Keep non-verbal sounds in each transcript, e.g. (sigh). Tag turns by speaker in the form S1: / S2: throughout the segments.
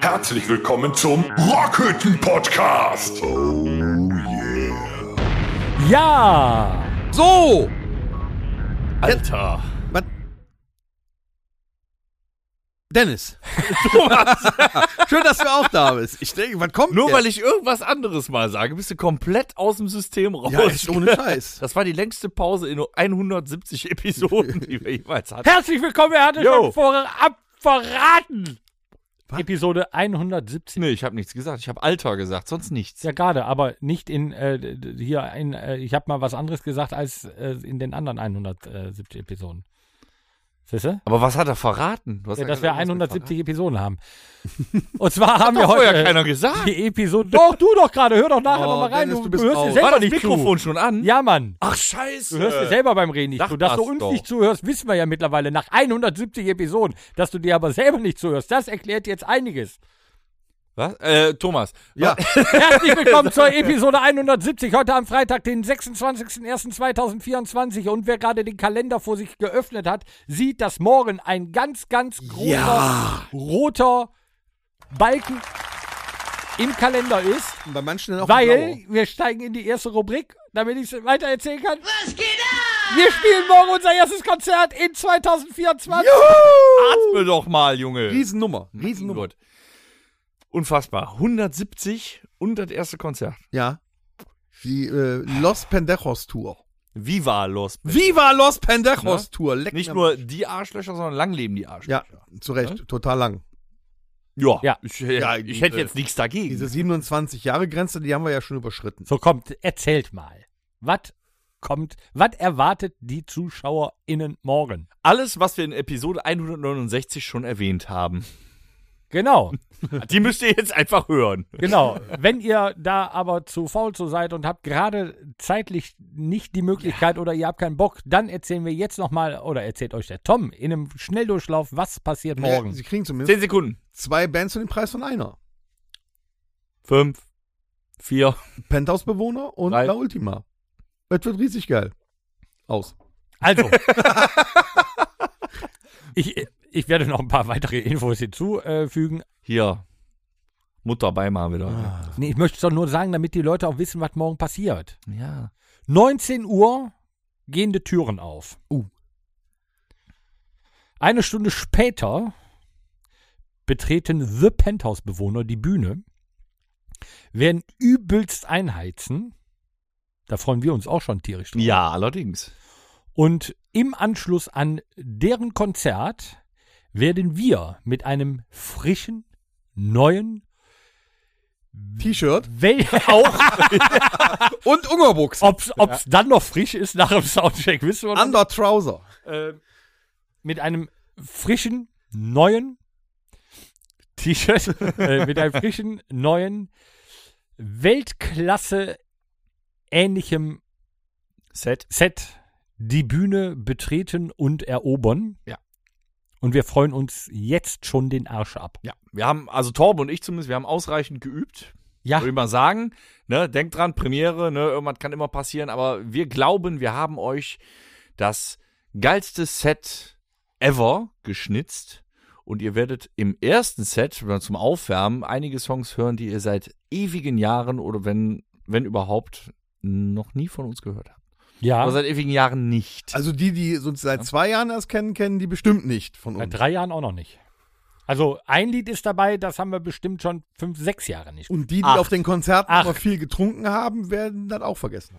S1: Herzlich willkommen zum Rockhütten Podcast. Oh yeah.
S2: Ja!
S3: So!
S4: Alter.
S3: Dennis. (laughs) Schön, dass du auch da bist. Ich denke, wann kommt
S4: Nur
S3: der?
S4: weil ich irgendwas anderes mal sage, bist du komplett aus dem System raus.
S3: Ja, echt ohne (laughs) Scheiß.
S4: Das war die längste Pause in nur 170 Episoden, die wir jeweils hatten.
S2: Herzlich willkommen, er hatte
S4: Jo.
S2: schon vorab verraten.
S3: Was?
S2: Episode 170.
S4: Nee, ich habe nichts gesagt. Ich habe Alter gesagt, sonst nichts.
S2: Ja, gerade, aber nicht in, äh, hier, in, äh, ich habe mal was anderes gesagt als äh, in den anderen 170 Episoden. Siehst du?
S4: Aber was hat er verraten?
S2: Ja,
S4: ja
S2: dass wir
S4: gesagt, was
S2: 170 Episoden haben. Und zwar haben wir heute
S4: keiner gesagt.
S2: die Episode. Doch, du doch gerade, hör doch nachher
S3: Oh,
S2: noch mal rein.
S3: Dennis,
S2: Du,
S3: du
S2: hörst dir selber
S4: das
S2: nicht
S4: Mikrofon
S2: zu.
S4: schon an?
S2: Ja, Mann.
S4: Ach, scheiße.
S2: Du hörst dir selber beim Reden nicht zu. Dass du uns
S4: doch.
S2: nicht zuhörst, wissen wir ja mittlerweile nach 170 Episoden. Dass du dir aber selber nicht zuhörst, das erklärt jetzt einiges.
S4: Was? Äh, Thomas.
S3: Ja, (laughs)
S2: Herzlich willkommen zur Episode 170. Heute am Freitag, den 26.01.2024. Und wer gerade den Kalender vor sich geöffnet hat, sieht, dass morgen ein ganz, ganz großer
S3: Ja.
S2: roter Balken im Kalender ist.
S3: Und bei manchen dann auch
S2: Weil
S3: blau.
S2: wir steigen in die erste Rubrik, damit ich es weiter erzählen kann. Was geht ab? Wir spielen morgen unser erstes Konzert in 2024.
S4: Atme doch mal, Junge.
S3: Riesennummer.
S4: Mein
S3: Riesennummer.
S4: Unfassbar. 170 und das erste Konzert.
S3: Ja. Die äh, Los Pendejos Tour.
S4: Viva Los.
S3: Viva Los Pendejos
S4: Ne?
S3: Tour. Leck
S4: Nicht nur die Arschlöcher, sondern lang leben die
S3: Ja,
S4: Arschlöcher.
S3: zu Recht. Total lang.
S4: Ja.
S2: Ja.
S4: Ich,
S3: Ja,
S4: ich hätte
S3: äh,
S4: jetzt nichts dagegen.
S3: Diese 27-Jahre-Grenze, die haben wir ja schon überschritten.
S2: So kommt, erzählt mal. Was kommt, was erwartet die ZuschauerInnen morgen?
S4: Alles, was wir in Episode 169 schon erwähnt haben.
S2: Genau, (laughs)
S4: Die müsst ihr jetzt einfach hören.
S2: genau. Wenn ihr da aber zu faul zu seid und habt gerade zeitlich nicht die Möglichkeit oder ihr habt keinen Bock, dann erzählen wir jetzt nochmal, oder erzählt euch der Tom in einem Schnelldurchlauf, was passiert
S3: Ja,
S2: morgen.
S3: sie kriegen zumindest
S4: 10 Sekunden.
S3: zwei Bands für den Preis von einer.
S4: 5, 4.
S3: Penthouse-Bewohner und
S4: Drei.
S3: La Ultima. Das wird riesig geil. Aus.
S2: Also. (laughs) ich, ich werde noch ein paar weitere Infos hinzufügen.
S4: Hier. Mutter Weimar wieder.
S2: Nee, ich möchte es doch nur sagen, damit die Leute auch wissen, was morgen passiert.
S4: Ja.
S2: 19 Uhr gehen die Türen auf.
S3: Uh.
S2: Eine Stunde später betreten The Penthouse-Bewohner die Bühne, werden übelst einheizen. Da freuen wir uns auch schon tierisch drauf.
S4: Ja, allerdings.
S2: Und im Anschluss an deren Konzert werden wir mit einem frischen, neuen,
S3: T-Shirt (laughs)
S2: auch,
S3: und Ungerbuchs.
S2: ob's, ob's dann noch frisch ist nach dem Soundcheck, wissen wir noch
S3: Under Trouser.
S2: äh, mit einem frischen, neuen T-Shirt, äh, mit einem frischen, neuen, Weltklasse ähnlichem
S4: Set.
S2: Set die Bühne betreten und erobern.
S4: Ja.
S2: Und wir freuen uns jetzt schon den Arsch ab.
S4: Ja. Wir haben, also Torben und ich zumindest, wir haben ausreichend geübt.
S2: Ja,
S4: Würde ich mal sagen. Ne, denkt dran, Premiere, ne, irgendwas kann immer passieren, aber wir glauben, wir haben euch das geilste Set ever geschnitzt. Und ihr werdet im ersten Set oder zum Aufwärmen einige Songs hören, die ihr seit ewigen Jahren oder wenn, wenn überhaupt, noch nie von uns gehört habt.
S2: Ja.
S4: Oder seit ewigen Jahren nicht.
S3: Also die, die uns seit zwei Jahren erst kennen, kennen die bestimmt nicht von
S2: Seit
S3: uns.
S2: drei Jahren auch noch nicht. Also ein Lied ist dabei, das haben wir bestimmt schon fünf, sechs Jahre nicht.
S3: Und die, die
S4: Acht.
S3: auf den Konzerten
S2: Acht.
S3: immer viel getrunken haben, werden das auch vergessen.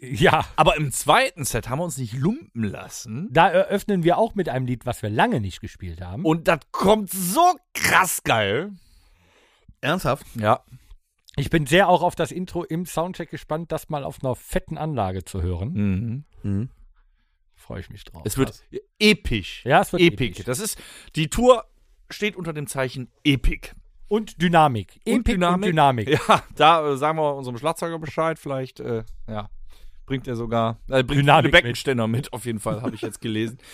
S2: Ja,
S4: aber im zweiten Set haben wir uns nicht lumpen lassen.
S2: da eröffnen wir auch mit einem Lied, was wir lange nicht gespielt haben.
S4: Und das kommt so krass geil.
S3: Ernsthaft?
S4: Ja.
S2: Ich bin sehr auch auf das Intro im Soundcheck gespannt, das mal auf einer fetten Anlage zu hören.
S4: Mhm.
S3: Mhm.
S2: Freue ich mich drauf.
S4: Es wird episch.
S2: ja, es wird
S4: epic.
S2: episch.
S4: Das ist, die Tour steht unter dem Zeichen Epic.
S2: Und Dynamik.
S4: Und
S2: Epic und Dynamik.
S4: Ja, da äh, sagen wir unserem Schlagzeuger Bescheid. Vielleicht, äh, ja, bringt er sogar, äh, bringt
S2: Dynamik
S4: Beckenständer mit. auf jeden Fall, habe ich jetzt gelesen. (laughs)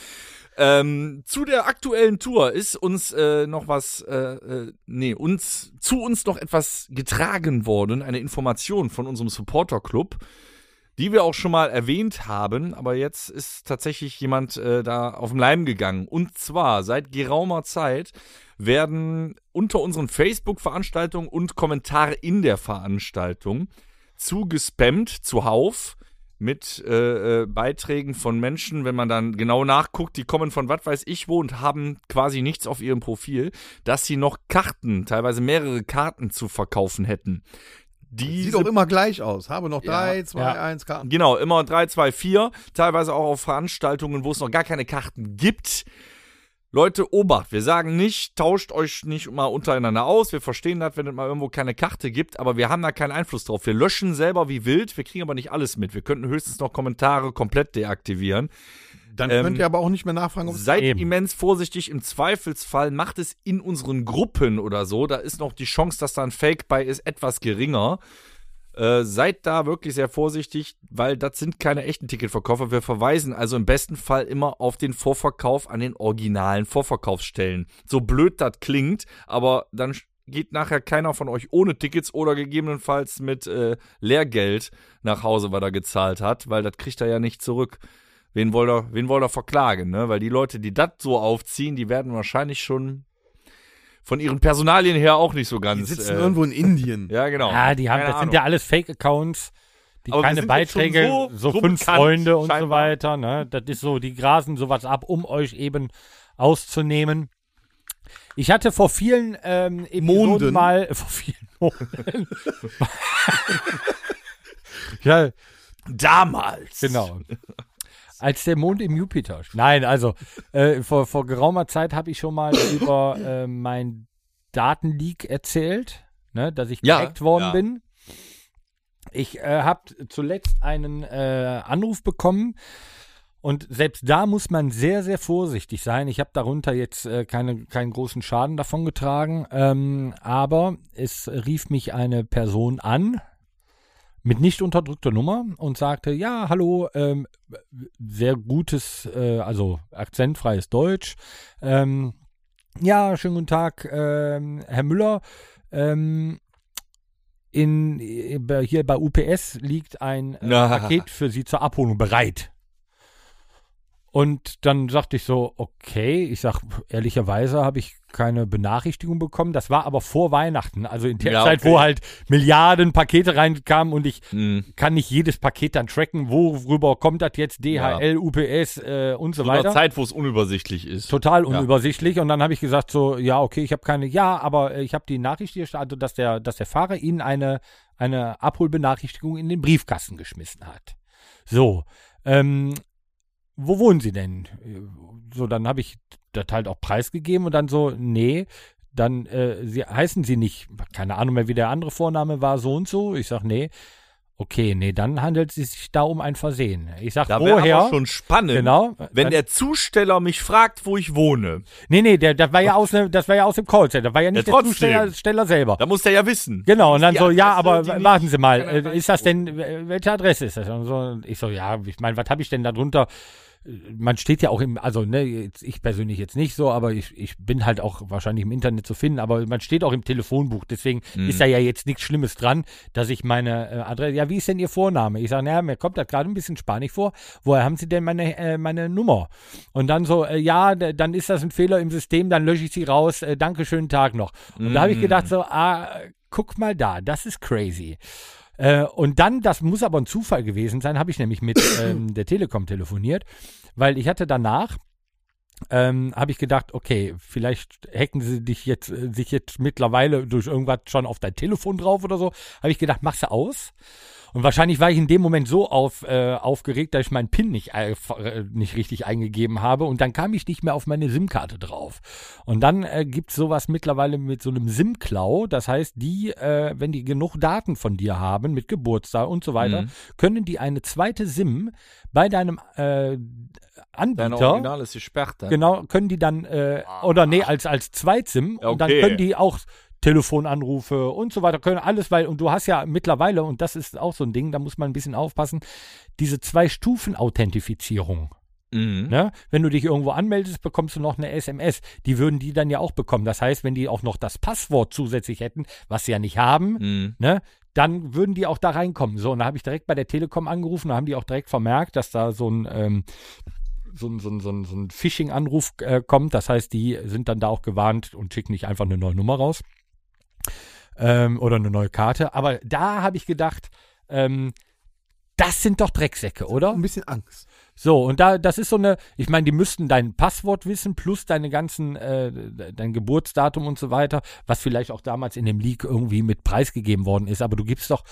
S4: ähm, zu der aktuellen Tour ist uns äh, noch was, äh, äh, nee, uns, zu uns noch etwas getragen worden, eine Information von unserem Supporter-Club. die wir auch schon mal erwähnt haben, aber jetzt ist tatsächlich jemand äh, da auf den Leim gegangen. Und zwar seit geraumer Zeit werden unter unseren Facebook-Veranstaltungen und Kommentare in der Veranstaltung zugespammt, zuhauf mit äh, äh, Beiträgen von Menschen, wenn man dann genau nachguckt, die kommen von was weiß ich wo und haben quasi nichts auf ihrem Profil, dass sie noch Karten, teilweise mehrere Karten zu verkaufen hätten.
S3: Sieht
S4: Diese
S3: auch immer gleich aus. Habe noch
S4: Ja.
S3: drei, zwei,
S2: Ja.
S3: eins Karten.
S4: Genau, immer 3, 2, 4. Teilweise auch auf Veranstaltungen, wo es noch gar keine Karten gibt. Leute, Obacht, wir sagen nicht, tauscht euch nicht mal untereinander aus. Wir verstehen das, wenn es mal irgendwo keine Karte gibt, aber wir haben da keinen Einfluss drauf. Wir löschen selber wie wild, wir kriegen aber nicht alles mit. Wir könnten höchstens noch Kommentare komplett deaktivieren.
S3: Dann
S4: Ähm,
S3: könnt ihr aber auch nicht mehr nachfragen,
S4: Seid
S2: Eben.
S4: immens vorsichtig. Im Zweifelsfall macht es in unseren Gruppen oder so. Da ist noch die Chance, dass da ein Fake bei ist, etwas geringer. Äh, seid da wirklich sehr vorsichtig, weil das sind keine echten Ticketverkäufer. Wir verweisen also im besten Fall immer auf den Vorverkauf an den originalen Vorverkaufsstellen. So blöd das klingt, aber dann geht nachher keiner von euch ohne Tickets oder gegebenenfalls mit äh, Lehrgeld nach Hause, was er gezahlt hat, weil das kriegt er ja nicht zurück. Wen wollt er, wen wollt er verklagen, ne? Weil die Leute, die das so aufziehen, die werden wahrscheinlich schon von ihren Personalien her auch nicht so
S3: die
S4: ganz.
S3: sitzen
S4: äh,
S3: irgendwo in Indien. (laughs)
S4: Ja, genau.
S2: Ja, die haben,
S4: Keine
S2: das sind
S4: Ahnung.
S2: ja alles Fake-Accounts, die
S4: Aber
S2: keine
S4: sind
S2: Beiträge,
S4: so-
S2: so,
S4: so
S2: fünf
S4: bekannt,
S2: Freunde und so
S4: scheinbar.
S2: weiter. Ne? Das ist so, die grasen sowas ab, um euch eben auszunehmen. Ich hatte vor vielen ähm, Episoden
S3: Monden.
S2: mal, (laughs) vor vielen Monden. (laughs) ja,
S4: Damals.
S2: Genau. Als der Mond im Jupiter. Nein, also äh, vor, vor geraumer Zeit habe ich schon mal (coughs) über äh, mein Datenleak erzählt, ne, dass ich
S4: Ja,
S2: gehackt worden
S4: ja.
S2: bin. Ich äh, habe zuletzt einen äh, Anruf bekommen und selbst da muss man sehr, sehr vorsichtig sein. Ich habe darunter jetzt äh, keine, keinen großen Schaden davon getragen, ähm, aber es rief mich eine Person an, mit nicht unterdrückter Nummer und sagte, ja, hallo, ähm, sehr gutes, äh, also akzentfreies Deutsch. Ähm, ja, schönen guten Tag, ähm, Herr Müller. Ähm, in, hier bei UPS liegt ein äh. Paket für Sie zur Abholung bereit. Und dann sagte ich so, okay, ich sag, ehrlicherweise habe ich keine Benachrichtigung bekommen. Das war aber vor Weihnachten, also in der
S4: Ja,
S2: Zeit,
S4: okay.
S2: wo halt Milliarden Pakete reinkamen und ich
S4: Hm.
S2: kann nicht jedes Paket dann tracken, worüber kommt das jetzt, DHL, UPS äh, und so
S4: Zu einer
S2: weiter.
S4: Zeit, wo es unübersichtlich ist.
S2: Total
S4: Ja.
S2: unübersichtlich. Und dann habe ich gesagt so, ja, okay, ich habe keine, ja, aber äh, ich habe die Nachricht hier, also dass der, dass der Fahrer Ihnen eine, eine Abholbenachrichtigung in den Briefkasten geschmissen hat. So, ähm, wo wohnen Sie denn? So, dann habe ich das halt auch preisgegeben und dann so, nee, dann äh, sie, heißen Sie nicht, keine Ahnung mehr, wie der andere Vorname war, so und so. Ich sag, nee. Okay, nee, dann handelt es sich da um ein Versehen. Ich sag,
S4: Da
S2: woher?
S4: aber schon spannend,
S2: genau.
S4: wenn der Zusteller mich fragt, wo ich wohne.
S2: Nee, nee, der, das war ja aus, ne, das war ja aus dem Callcenter, das war ja nicht
S4: Ja,
S2: der. Zusteller Steller selber.
S4: Da muss der ja wissen.
S2: Genau, und dann so, ja,
S4: Adresse,
S2: aber
S4: die nicht-
S2: warten Sie mal, äh, ist das denn, äh, welche Adresse ist das? Und so, ich so, ja, ich meine, was habe ich denn da drunter? Man steht ja auch im, also ne, jetzt, ich persönlich jetzt nicht so, aber ich, ich bin halt auch wahrscheinlich im Internet zu finden, aber man steht auch im Telefonbuch, deswegen
S4: Mhm.
S2: ist da ja jetzt nichts Schlimmes dran, dass ich meine äh, Adresse, ja, wie ist denn Ihr Vorname? Ich sage, naja, mir kommt das gerade ein bisschen spanisch vor, woher haben Sie denn meine, äh, meine Nummer? Und dann so, äh, ja, dann ist das ein Fehler im System, dann lösche ich sie raus, äh, danke, schönen Tag noch. Und da habe ich
S4: Mhm.
S2: gedacht so, ah, guck mal da, das ist crazy. Äh, und dann, das muss aber ein Zufall gewesen sein, habe ich nämlich mit (coughs) ähm, der Telekom telefoniert, weil ich hatte danach, ähm, habe ich gedacht, okay, vielleicht hacken sie dich jetzt, äh, sich jetzt mittlerweile durch irgendwas schon auf dein Telefon drauf oder so. Habe ich gedacht, machst du aus? Und wahrscheinlich war ich in dem Moment so auf, äh, aufgeregt, dass ich meinen PIN nicht, äh, nicht richtig eingegeben habe und dann kam ich nicht mehr auf meine SIM-Karte drauf. Und dann äh, gibt es sowas mittlerweile mit so einem SIM-Klau. Das heißt, die, äh, wenn die genug Daten von dir haben, mit Geburtstag und so weiter,
S4: Mhm.
S2: können die eine zweite SIM bei deinem äh,
S4: Dein
S2: Anbieter
S4: Original ist gesperrt. dann.
S2: Genau, können die dann, äh, oder nee, als, als Zweit-SIM und dann
S4: Okay.
S2: können die auch Telefonanrufe und so weiter, können alles, weil, und du hast ja mittlerweile, und das ist auch so ein Ding, da muss man ein bisschen aufpassen, diese Zwei-Stufen-Authentifizierung.
S4: Mhm.
S2: Ne? Wenn du dich irgendwo anmeldest, bekommst du noch eine SMS. Die würden die dann ja auch bekommen. Das heißt, wenn die auch noch das Passwort zusätzlich hätten, was sie ja nicht haben,
S4: Mhm.
S2: ne, dann würden die auch da reinkommen. So, und da habe ich direkt bei der Telekom angerufen, da haben die auch direkt vermerkt, dass da so ein ähm, so ein, so ein, so ein, so ein Phishing-Anruf äh, kommt. Das heißt, die sind dann da auch gewarnt und schicken nicht einfach eine neue Nummer raus ähm, oder eine neue Karte. Aber da habe ich gedacht, ähm, das sind doch Drecksäcke, oder?
S3: Ein bisschen Angst.
S2: So, und da, das ist so eine, ich meine, die müssten dein Passwort wissen, plus deine ganzen, äh, dein Geburtsdatum und so weiter, was vielleicht auch damals in dem Leak irgendwie mit preisgegeben worden ist, aber du gibst doch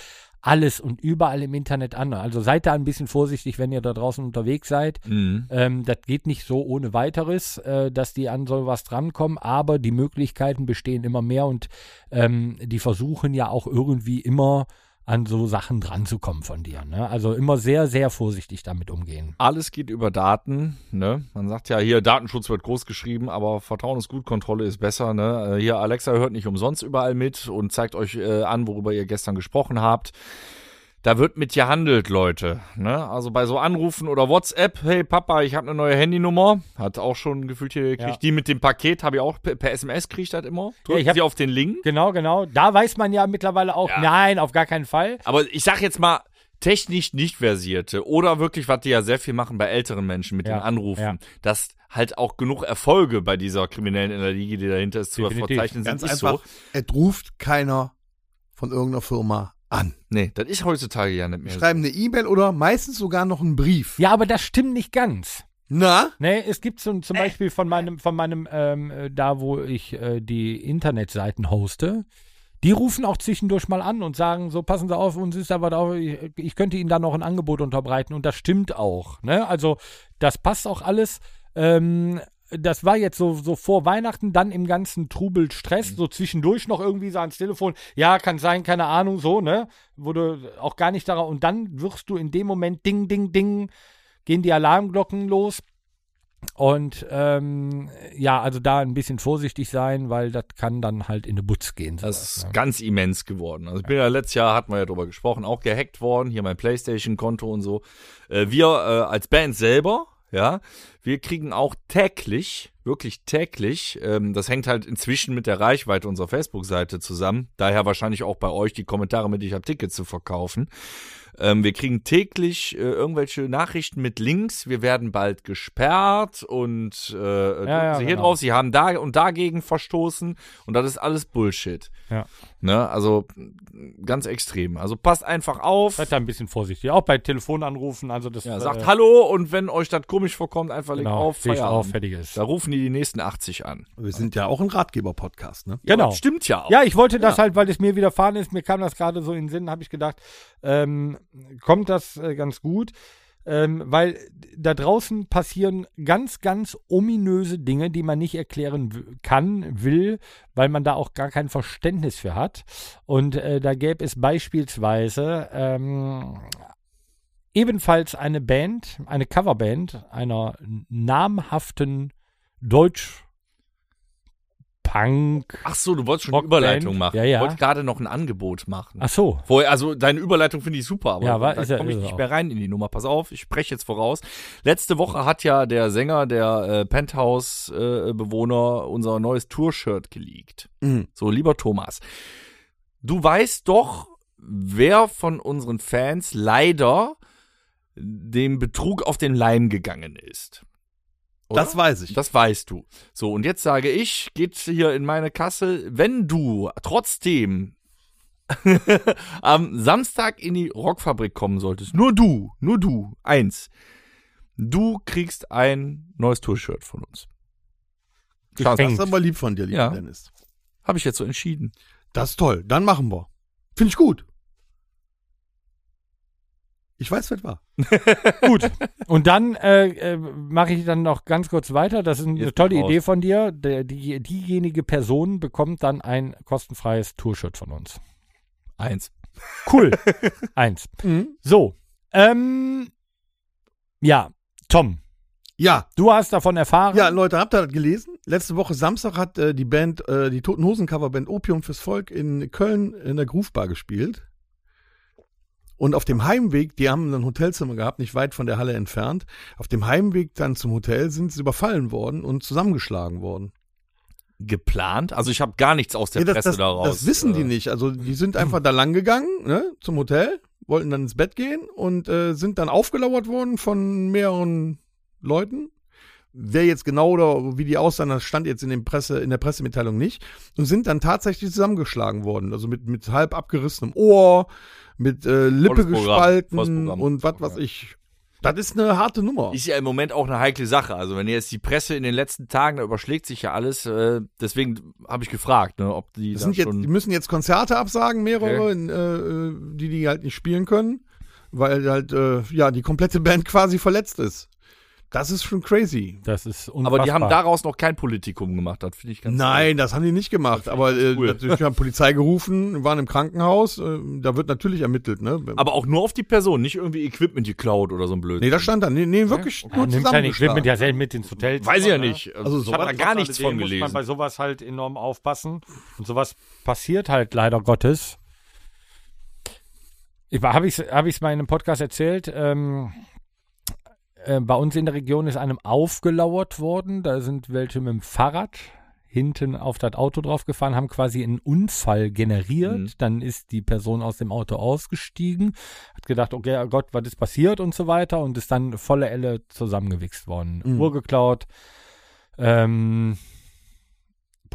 S2: alles und überall im Internet an. Also seid da ein bisschen vorsichtig, wenn ihr da draußen unterwegs seid.
S4: Mhm.
S2: Ähm, das geht nicht so ohne weiteres, äh, dass die an sowas drankommen, aber die Möglichkeiten bestehen immer mehr und ähm, die versuchen ja auch irgendwie immer an so Sachen dranzukommen von dir. Ne? Also immer sehr, sehr vorsichtig damit umgehen.
S4: Alles geht über Daten. Ne? Man sagt ja hier, Datenschutz wird groß geschrieben, aber Vertrauen ist gut, Kontrolle ist besser. Ne? Äh, Hier, Alexa hört nicht umsonst überall mit und zeigt euch äh, an, worüber ihr gestern gesprochen habt. Da wird mit gehandelt, Leute. Ne? Also bei so Anrufen oder WhatsApp, hey Papa, ich habe eine neue Handynummer. Hat auch schon gefühlt hier gekriegt.
S2: Ja.
S4: Die mit dem Paket habe ich auch per, per SMS kriegt das immer.
S2: Ja,
S4: Drücken
S2: ich hab-
S4: Sie auf den Link.
S2: Genau, genau. Da weiß man ja mittlerweile auch,
S4: Ja.
S2: nein, auf gar keinen Fall.
S4: Aber ich sag jetzt mal, technisch nicht versierte oder wirklich, was die ja sehr viel machen bei älteren Menschen mit
S2: Ja,
S4: den Anrufen,
S2: ja.
S4: dass halt auch genug Erfolge bei dieser kriminellen Energie, die dahinter ist, zu
S2: Definitiv.
S4: verzeichnen sind,
S3: Ganz
S4: ist
S3: einfach,
S4: so.
S3: es ruft keiner von irgendeiner Firma an.
S4: Nee, das ist heutzutage ja nicht mehr so.
S3: Schreiben eine E-Mail oder meistens sogar noch einen Brief.
S2: Ja, aber das stimmt nicht ganz.
S3: Na?
S2: Ne, es gibt so, zum Beispiel von meinem, von meinem, ähm, äh, da wo ich äh, die Internetseiten hoste, die rufen auch zwischendurch mal an und sagen, so passen Sie auf, uns ist da was auf, ich, ich könnte Ihnen da noch ein Angebot unterbreiten und das stimmt auch. Ne? Also das passt auch alles. Ähm, das war jetzt so, so vor Weihnachten, dann im ganzen Trubel Stress, so zwischendurch noch irgendwie so ans Telefon, ja, kann sein, keine Ahnung, so, ne? Du auch gar nicht darauf, und dann wirst du in dem Moment ding, ding, ding, gehen die Alarmglocken los. Und ähm, ja, also da ein bisschen vorsichtig sein, weil das kann dann halt in eine Butz gehen.
S4: Das
S2: sowas,
S4: ist
S2: ne?
S4: ganz immens geworden. Also ich bin ja letztes Jahr, hatten wir ja drüber gesprochen, auch gehackt worden, hier mein Playstation-Konto und so. Äh, wir äh, als Band selber, ja, wir kriegen auch täglich, wirklich täglich, ähm, das hängt halt inzwischen mit der Reichweite unserer Facebook-Seite zusammen, daher wahrscheinlich auch bei euch die Kommentare mit, ich habe Tickets zu verkaufen. Ähm, wir kriegen täglich äh, irgendwelche Nachrichten mit Links. Wir werden bald gesperrt und äh, drücken
S2: ja,
S4: Sie hier
S2: genau.
S4: drauf. Sie haben da und dagegen verstoßen und das ist alles Bullshit.
S2: Ja.
S4: Ne? Also ganz extrem. Also passt einfach auf.
S2: Seid da ein bisschen vorsichtig. Auch bei Telefonanrufen, also das
S4: Ja,
S2: äh,
S4: sagt Hallo und wenn euch das komisch vorkommt, einfach legt
S2: genau,
S4: auf.
S2: leg auf,
S4: Feierabend.
S2: fertig ist.
S4: Da rufen die die nächsten 80 an.
S3: Wir sind ja auch ein Ratgeber-Podcast, ne?
S2: Genau.
S4: Das stimmt ja auch.
S2: Ja, ich wollte das halt, weil es mir widerfahren ist, mir kam das gerade so in den Sinn, habe ich gedacht, ähm, kommt das äh, ganz gut. Ähm, weil da draußen passieren ganz, ganz ominöse Dinge, die man nicht erklären kann, will, weil man da auch gar kein Verständnis für hat. Und äh, da gäbe es beispielsweise ähm, ebenfalls eine Band, eine Coverband einer namhaften Deutsch Punk.
S4: Ach so, du wolltest schon eine. Überleitung machen.
S2: Ja, ja.
S4: Ich wollte gerade noch ein Angebot machen.
S2: Ach so.
S4: Vorher, also deine Überleitung finde ich super, aber
S2: Ja, war-
S4: da
S2: ja-
S4: komme ich nicht
S2: auch.
S4: mehr rein in die Nummer. Pass auf, ich spreche jetzt voraus. Letzte Woche hat ja der Sänger der äh, Penthouse-Bewohner unser neues Tour-Shirt geleakt.
S3: Mhm.
S4: So, lieber Thomas, du weißt doch, wer von unseren Fans leider dem Betrug auf den Leim gegangen ist. Oder?
S3: Das weiß ich.
S4: Das weißt du. So, und jetzt sage ich, geht hier in meine Kasse, wenn du trotzdem (laughs) am Samstag in die Rockfabrik kommen solltest, nur du, nur du, eins, du kriegst ein neues Tour-Shirt von uns.
S3: das
S2: Geschenkt.
S3: ist aber lieb von dir, lieber
S4: Ja.
S3: Dennis.
S4: Habe ich jetzt so entschieden.
S3: Das ist toll. Dann machen wir. Finde ich gut. Ich weiß, was war. (laughs)
S2: Gut. Und dann äh, äh, mache ich dann noch ganz kurz weiter. Das ist eine
S4: Jetzt
S2: tolle Idee von dir. Der, die, diejenige Person bekommt dann ein kostenfreies Tour-Shirt von uns.
S4: Eins.
S2: Cool. (laughs) Eins. So. Ähm, ja, Tom,
S3: Ja,
S2: du hast davon erfahren.
S3: ja, Leute, habt ihr das gelesen? Letzte Woche Samstag hat äh, die Band, äh, die Toten Hosen Coverband Opium fürs Volk in Köln in der Groove Bar gespielt. Und auf dem Heimweg, die haben ein Hotelzimmer gehabt, nicht weit von der Halle entfernt. Auf dem Heimweg dann zum Hotel sind sie überfallen worden und zusammengeschlagen worden.
S4: geplant? Also ich habe gar nichts aus der
S3: Ja, das,
S4: Presse
S3: das,
S4: daraus.
S3: das wissen die
S4: äh,
S3: nicht. Also die sind einfach da lang gegangen, ne, zum Hotel, wollten dann ins Bett gehen und äh, sind dann aufgelauert worden von mehreren Leuten. Wer jetzt genau oder wie die aussahen, das stand jetzt in, den Presse, in der Pressemitteilung nicht. Und sind dann tatsächlich zusammengeschlagen worden. Also mit, mit halb abgerissenem Ohr, mit äh, Lippe gespalten
S4: Programm.
S3: und was weiß ich. Das ist eine harte Nummer.
S4: Ist ja im Moment auch eine heikle Sache. Also wenn jetzt die Presse in den letzten Tagen, da überschlägt sich ja alles. Äh, deswegen habe ich gefragt, ne, ob die
S3: Das
S4: da
S3: sind jetzt, die müssen jetzt Konzerte absagen, mehrere, äh, die die halt nicht spielen können, weil halt äh, ja die komplette Band quasi verletzt ist. Das ist schon crazy.
S2: Das ist unfassbar.
S4: Aber die haben daraus noch kein Politikum gemacht. Das finde ich ganz
S3: Nein, das haben die nicht gemacht. Aber äh,
S4: cool.
S3: natürlich haben Polizei gerufen, waren im Krankenhaus. Äh, da wird natürlich ermittelt, ne?
S4: Aber auch nur auf die Person, nicht irgendwie Equipment geklaut oder so ein Blöd.
S3: nee, da stand da. Nee, nee wirklich
S2: Ja,
S3: nur
S2: nimmt sein
S3: zusammengeschlagen.
S2: Equipment ja selten mit ins Hotel.
S4: Weiß ich ja nicht.
S3: Also
S4: ich habe
S3: sowas-
S4: da gar nichts von
S2: Alledem muss man
S4: gelesen.
S2: bei sowas halt enorm aufpassen. Und sowas passiert halt leider Gottes. Ich habe ich habe ich es mal in einem Podcast erzählt. Ähm, äh, bei uns in der Region ist einem aufgelauert worden. Da sind welche mit dem Fahrrad hinten auf das Auto drauf gefahren, haben quasi einen Unfall generiert.
S4: Mhm.
S2: Dann ist die Person aus dem Auto ausgestiegen, hat gedacht, okay, oh Gott, was ist passiert und so weiter und ist dann volle Elle zusammengewichst worden.
S3: Mhm.
S2: Uhr geklaut, ähm,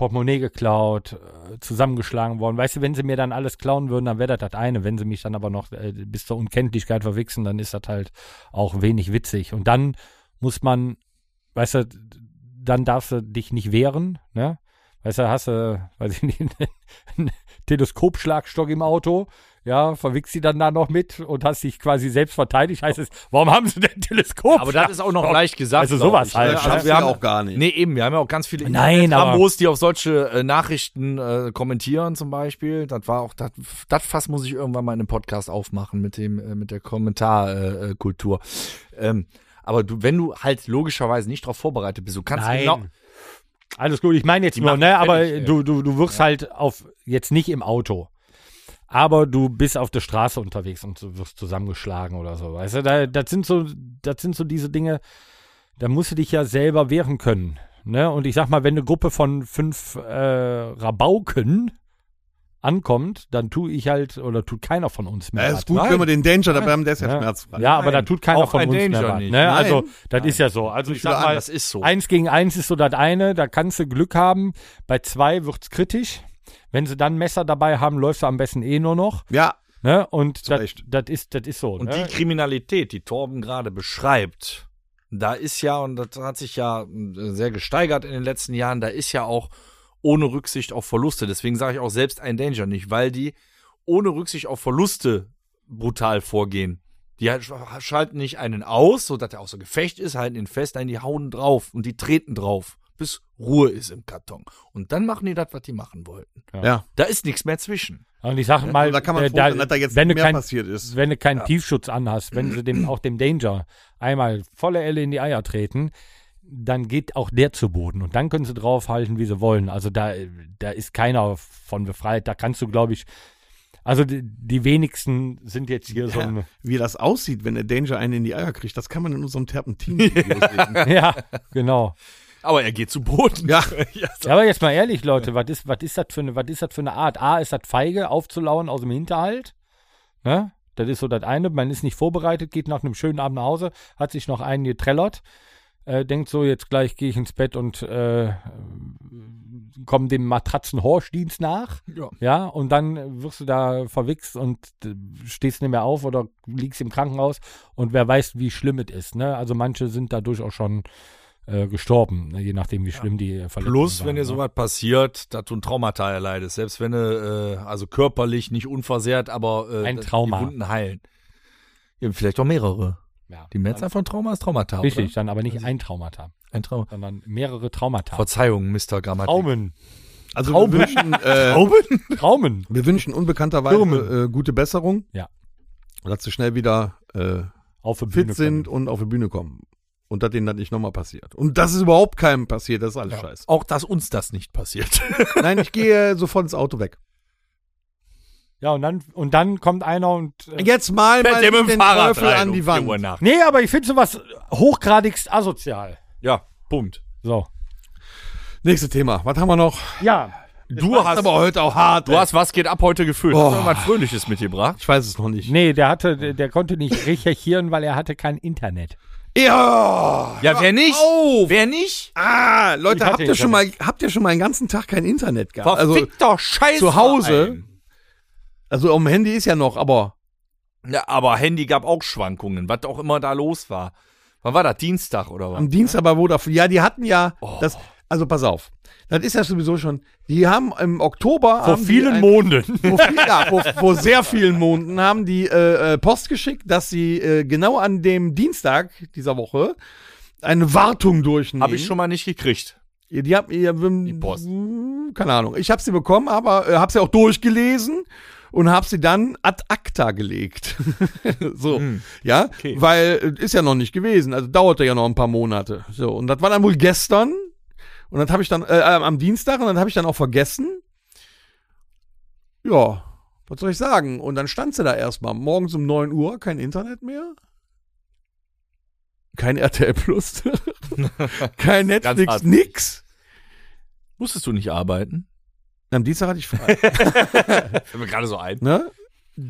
S2: Portemonnaie geklaut, äh, zusammengeschlagen worden. Weißt du, wenn sie mir dann alles klauen würden, dann wäre das das eine. Wenn sie mich dann aber noch äh, bis zur Unkenntlichkeit verwichsen, dann ist das halt auch wenig witzig. Und dann muss man, weißt du, dann darfst du dich nicht wehren, ne? Weißt du, hast du, weiß ich nicht, (laughs) einen Teleskopschlagstock im Auto, ja, verwichst sie dann da noch mit und hast dich quasi selbst verteidigt. Heißt es, warum haben sie denn Teleskop?
S4: aber das ist auch noch leicht gesagt.
S2: Also sowas
S4: ich,
S2: halt,
S4: ne?
S3: Das
S2: Ja,
S3: schaffst
S4: wir
S3: du
S4: haben
S3: ja auch gar nicht.
S4: Nee, eben, wir haben ja auch ganz viele
S2: Nein, aber-
S4: Rambos, die auf solche äh, Nachrichten äh, kommentieren zum Beispiel. Das war auch, das, das Fass muss ich irgendwann mal in einem Podcast aufmachen mit dem, äh, mit der Kommentarkultur. Äh, Kultur. ähm, aber du, wenn du halt logischerweise nicht darauf vorbereitet bist, du kannst
S2: Nein.
S4: genau,
S2: Alles gut, ich meine jetzt
S4: Die
S2: nur, ne, aber
S4: fertig,
S2: du, du, du wirst halt auf, jetzt nicht im Auto, aber du bist auf der Straße unterwegs und du wirst zusammengeschlagen oder so, weißt du, da, das sind so, das sind so diese Dinge, da musst du dich ja selber wehren können, ne, und ich sag mal, wenn eine Gruppe von fünf, äh, Rabauken ankommt, dann tue ich halt, oder tut keiner von uns mehr
S3: Ja,
S2: was.
S3: ist gut,
S4: Nein.
S3: wenn wir den Danger dabei haben, der ist ja,
S2: Ja.
S3: schmerzfrei.
S2: Ja, aber da
S4: Nein,
S2: tut keiner
S4: auch
S2: von
S4: ein
S2: uns
S4: Danger
S2: mehr was,
S4: nicht.
S2: ne, also,
S3: Nein.
S2: das ist ja so, also ich sag mal,
S4: das ist so.
S2: Eins gegen eins ist so das eine, da kannst du Glück haben. Bei zwei wird's kritisch. Wenn sie dann Messer dabei haben, läufst du am besten eh nur noch.
S3: Ja,
S2: Ne? Und das
S3: Recht.
S2: das ist, das ist so.
S4: Und
S2: ne?
S4: die Kriminalität, die Torben gerade beschreibt, da ist ja, und das hat sich ja äh, sehr gesteigert in den letzten Jahren, da ist ja auch ohne Rücksicht auf Verluste. Deswegen sage ich auch selbst ein Danger nicht, weil die ohne Rücksicht auf Verluste brutal vorgehen. Die halt sch- schalten nicht einen aus, so dass der auch so Gefecht ist, halten ihn fest, nein, die hauen drauf und die treten drauf, bis Ruhe ist im Karton. Und dann machen die das, was die machen wollten.
S3: ja.
S4: Da ist nichts mehr zwischen.
S2: Und ich sag mal,
S3: da kann man
S2: äh,
S3: froh sein, dass da jetzt
S2: wenn du
S3: mehr
S2: kein,
S3: passiert ist.
S2: wenn du keinen Tiefschutz anhast, wenn sie dem (clears throat) auch dem Danger einmal volle Elle in die Eier treten, dann geht auch der zu Boden und dann können sie draufhalten, wie sie wollen. Also da, da ist keiner von befreit. Da kannst du, glaube ich, also die, die wenigsten sind jetzt hier so
S3: Ja.
S2: ein,
S3: Wie das aussieht, wenn der Danger einen in die Eier kriegt, das kann man in unserem Terpentin-Video (laughs) sehen.
S2: ja, genau.
S4: Aber er geht zu Boden.
S3: Ja. (laughs)
S2: Ja, aber jetzt mal ehrlich, Leute, was ist, was ist das für eine, was ist das für eine Art? A, ist das feige, aufzulauern aus dem Hinterhalt? Ne? Das ist so das eine. Man ist nicht vorbereitet, geht nach einem schönen Abend nach Hause, hat sich noch einen getrellert, äh, denkt so, jetzt gleich gehe ich ins Bett und äh, komme dem Matratzenhorschdienst nach.
S4: Ja.
S2: Ja, und dann wirst du da verwichst und äh, stehst nicht mehr auf oder liegst im Krankenhaus und wer weiß, wie schlimm es ist. Ne? Also manche sind dadurch auch schon äh, gestorben, ne? je nachdem, wie schlimm die äh, Verletzungen
S4: Plus,
S2: waren,
S4: wenn dir
S2: ne?
S4: sowas passiert, dass du ein Traumata erleidest. Selbst wenn du, äh, also körperlich nicht unversehrt, aber äh,
S2: Ein Trauma.
S4: die Wunden heilen. Ja, vielleicht auch mehrere.
S2: Ja.
S4: Die einfach ein Trauma ist Traumata.
S2: Richtig,
S4: Oder?
S2: dann aber nicht ein Traumata,
S4: Ein Trauma.
S2: sondern mehrere Traumata.
S4: Verzeihung, Mr. Grammatik.
S2: Traumen.
S3: Also
S2: Trauben.
S3: wir wünschen, (laughs) äh,
S2: Traumen.
S3: wir wünschen unbekannterweise äh, gute Besserung.
S2: Ja.
S3: Dass sie schnell wieder äh,
S2: Auf der Bühne
S3: fit sind
S2: kommen.
S3: und auf die Bühne kommen. Und dass denen das nicht nochmal passiert. Und das ist überhaupt keinem passiert, das ist alles scheiße.
S4: Auch, dass uns das nicht passiert. (laughs)
S3: Nein, ich gehe sofort ins Auto weg.
S2: Ja, und dann, und dann kommt einer und. Äh,
S3: Jetzt mal, mal den
S4: Fahrrad
S3: Teufel an die
S4: 4 Uhr
S3: Wand.
S4: nachts.
S2: nee, aber ich finde sowas hochgradigst asozial.
S4: Ja, Punkt.
S2: So.
S3: Nächstes Thema. Was haben wir noch?
S2: Ja,
S4: Du hast,
S3: aber heute auch hart.
S4: du
S3: ey.
S4: hast was geht ab heute gefüllt.
S3: Oh.
S4: Hast du irgendwas Fröhliches mitgebracht?
S3: Ich weiß es noch nicht.
S2: nee, der hatte, der, der konnte nicht recherchieren, weil er hatte kein Internet.
S3: Ja.
S4: Ja, wer nicht?
S3: Auf.
S4: Wer nicht?
S3: Ah, Leute, habt ihr schon mal, habt ihr schon mal einen ganzen Tag kein Internet gehabt? Also,
S4: Verfickter Scheiß.
S3: zu Hause? also am Handy ist ja noch, aber
S4: Ja, aber Handy gab auch Schwankungen, was auch immer da los war. Wann war das? Dienstag oder was?
S3: am Dienstag wo dafür. Ja, die hatten ja
S4: Oh.
S3: das. Also pass auf. Das ist ja sowieso schon. Die haben im Oktober.
S2: Vor vielen
S3: ein-
S2: Monden.
S3: vor, viel, ja, vor, vor sehr vielen Monaten haben die äh, äh, Post geschickt, dass sie äh, genau an dem Dienstag dieser Woche eine Wartung durchnehmen.
S4: Habe ich schon mal nicht gekriegt.
S3: Ja, Die, hab, ja,
S4: Die Post.
S3: Keine Ahnung. Ich habe sie bekommen, aber äh, habe sie auch durchgelesen und habe sie dann ad acta gelegt. (laughs) so,
S4: Hm.
S3: ja,
S4: Okay.
S3: weil äh, ist ja noch nicht gewesen, also dauerte ja noch ein paar Monate. So und das war dann wohl gestern und das habe ich dann äh, am Dienstag und dann habe ich dann auch vergessen. Ja, was soll ich sagen? Und dann stand sie da erstmal morgens um 9 Uhr, kein Internet mehr. Kein RTL Plus. (laughs) kein Netflix, nix.
S4: Musstest du nicht arbeiten?
S3: Am Dienstag hatte ich frei. (laughs)
S4: Fällt mir gerade so ein.
S3: ne?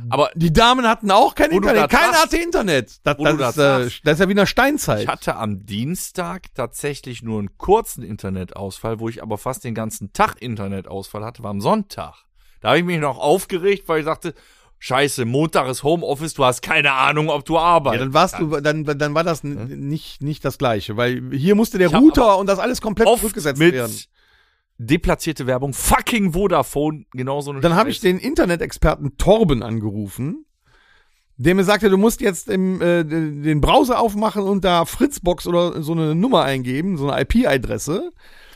S4: Aber
S3: Die Damen hatten auch kein Internet.
S4: das
S3: Keiner
S4: sagst.
S3: hatte Internet. Das, das,
S4: du
S3: ist,
S4: das
S3: äh, das ist ja wie in der Steinzeit.
S4: ich hatte am Dienstag tatsächlich nur einen kurzen Internetausfall, wo ich aber fast den ganzen Tag Internetausfall hatte, war am Sonntag. Da habe ich mich noch aufgeregt, weil ich sagte, Scheiße, Montag ist Homeoffice, du hast keine Ahnung, ob du
S3: ja,
S4: arbeitest.
S3: dann warst du, dann, dann war das n- nicht, nicht das Gleiche, weil hier musste der Router und das alles komplett zurückgesetzt
S4: mit
S3: werden.
S4: Deplatzierte Werbung, fucking Vodafone, genauso eine
S3: Dann habe ich den Internet-Experten Torben angerufen, der mir sagte, du musst jetzt im, äh, den Browser aufmachen und da Fritzbox oder so eine Nummer eingeben, so eine IP-Adresse.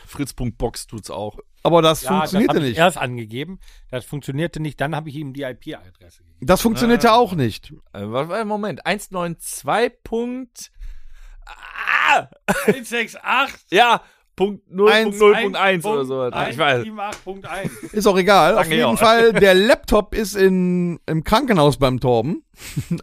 S4: Fritz.box tut's auch.
S3: Aber das
S2: Ja, das
S3: funktionierte
S2: ich
S3: nicht.
S2: erst angegeben. Das funktionierte nicht. Dann habe ich ihm die IP-Adresse gegeben.
S3: Das funktionierte auch nicht.
S4: Äh, Moment? 192. Punkt. Ah!
S2: 168.
S4: Ja, Punkt 0,
S3: Eins,
S4: Punkt 0, Punkt 1 oder so. Ich weiß.
S2: 178.1.
S3: Ist auch egal. Auf jeden. Fall, der Laptop ist in, im Krankenhaus beim Torben. (laughs)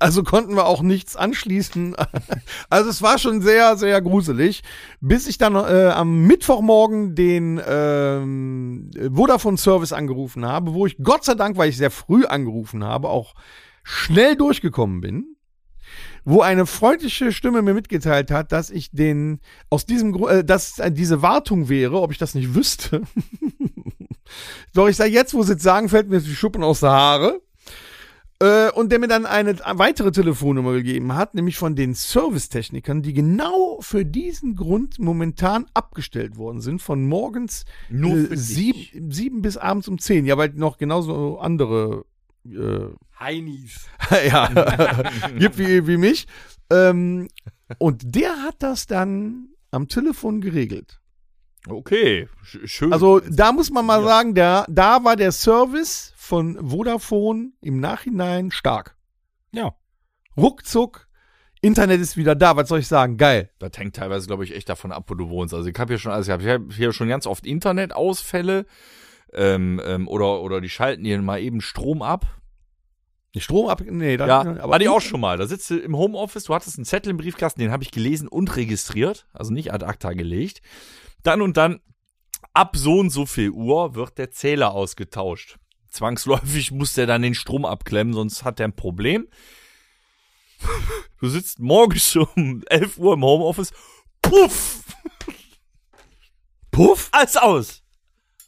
S3: Also konnten wir auch nichts anschließen. (laughs) Also es war schon sehr, sehr gruselig. Bis ich dann äh, am Mittwochmorgen den ähm, Vodafone Service angerufen habe, wo ich Gott sei Dank, weil ich sehr früh angerufen habe, auch schnell durchgekommen bin. Wo eine freundliche Stimme mir mitgeteilt hat, dass ich den aus diesem Grund, äh, dass diese Wartung wäre, ob ich das nicht wüsste. (laughs) Doch ich sage jetzt, wo sie es sagen, fällt mir die Schuppen aus der Haare. Äh, und der mir dann eine weitere Telefonnummer gegeben hat, nämlich von den Servicetechnikern, die genau für diesen Grund momentan abgestellt worden sind, von morgens
S4: Nur
S3: äh, sieben, sieben bis abends um zehn. Ja, weil noch genauso andere äh,
S2: Heinis. (laughs)
S3: ja, (laughs) gibt wie, wie mich. Ähm, und der hat das dann am Telefon geregelt.
S4: Okay, sch- schön.
S3: Also da muss man mal sagen, der, da war der Service von Vodafone im Nachhinein stark.
S2: Ja.
S3: Ruckzuck, Internet ist wieder da, was soll ich sagen? Geil.
S4: das hängt teilweise, glaube ich, echt davon ab, wo du wohnst. Also ich habe hier schon alles gehabt. Ich habe hier schon ganz oft Internetausfälle ähm, ähm, oder, oder die schalten hier mal eben Strom ab.
S3: Strom ab, nee, das,
S4: Ja,
S3: aber
S4: war die auch schon mal. Da sitzt du im Homeoffice, du hattest einen Zettel im Briefkasten, den habe ich gelesen und registriert, also nicht ad acta gelegt. Dann und dann, ab so und so viel Uhr wird der Zähler ausgetauscht. Zwangsläufig muss der dann den Strom abklemmen, sonst hat er ein Problem. (laughs) Du sitzt morgens (laughs) um 11 Uhr im Homeoffice, puff,
S3: Puff.
S4: alles aus.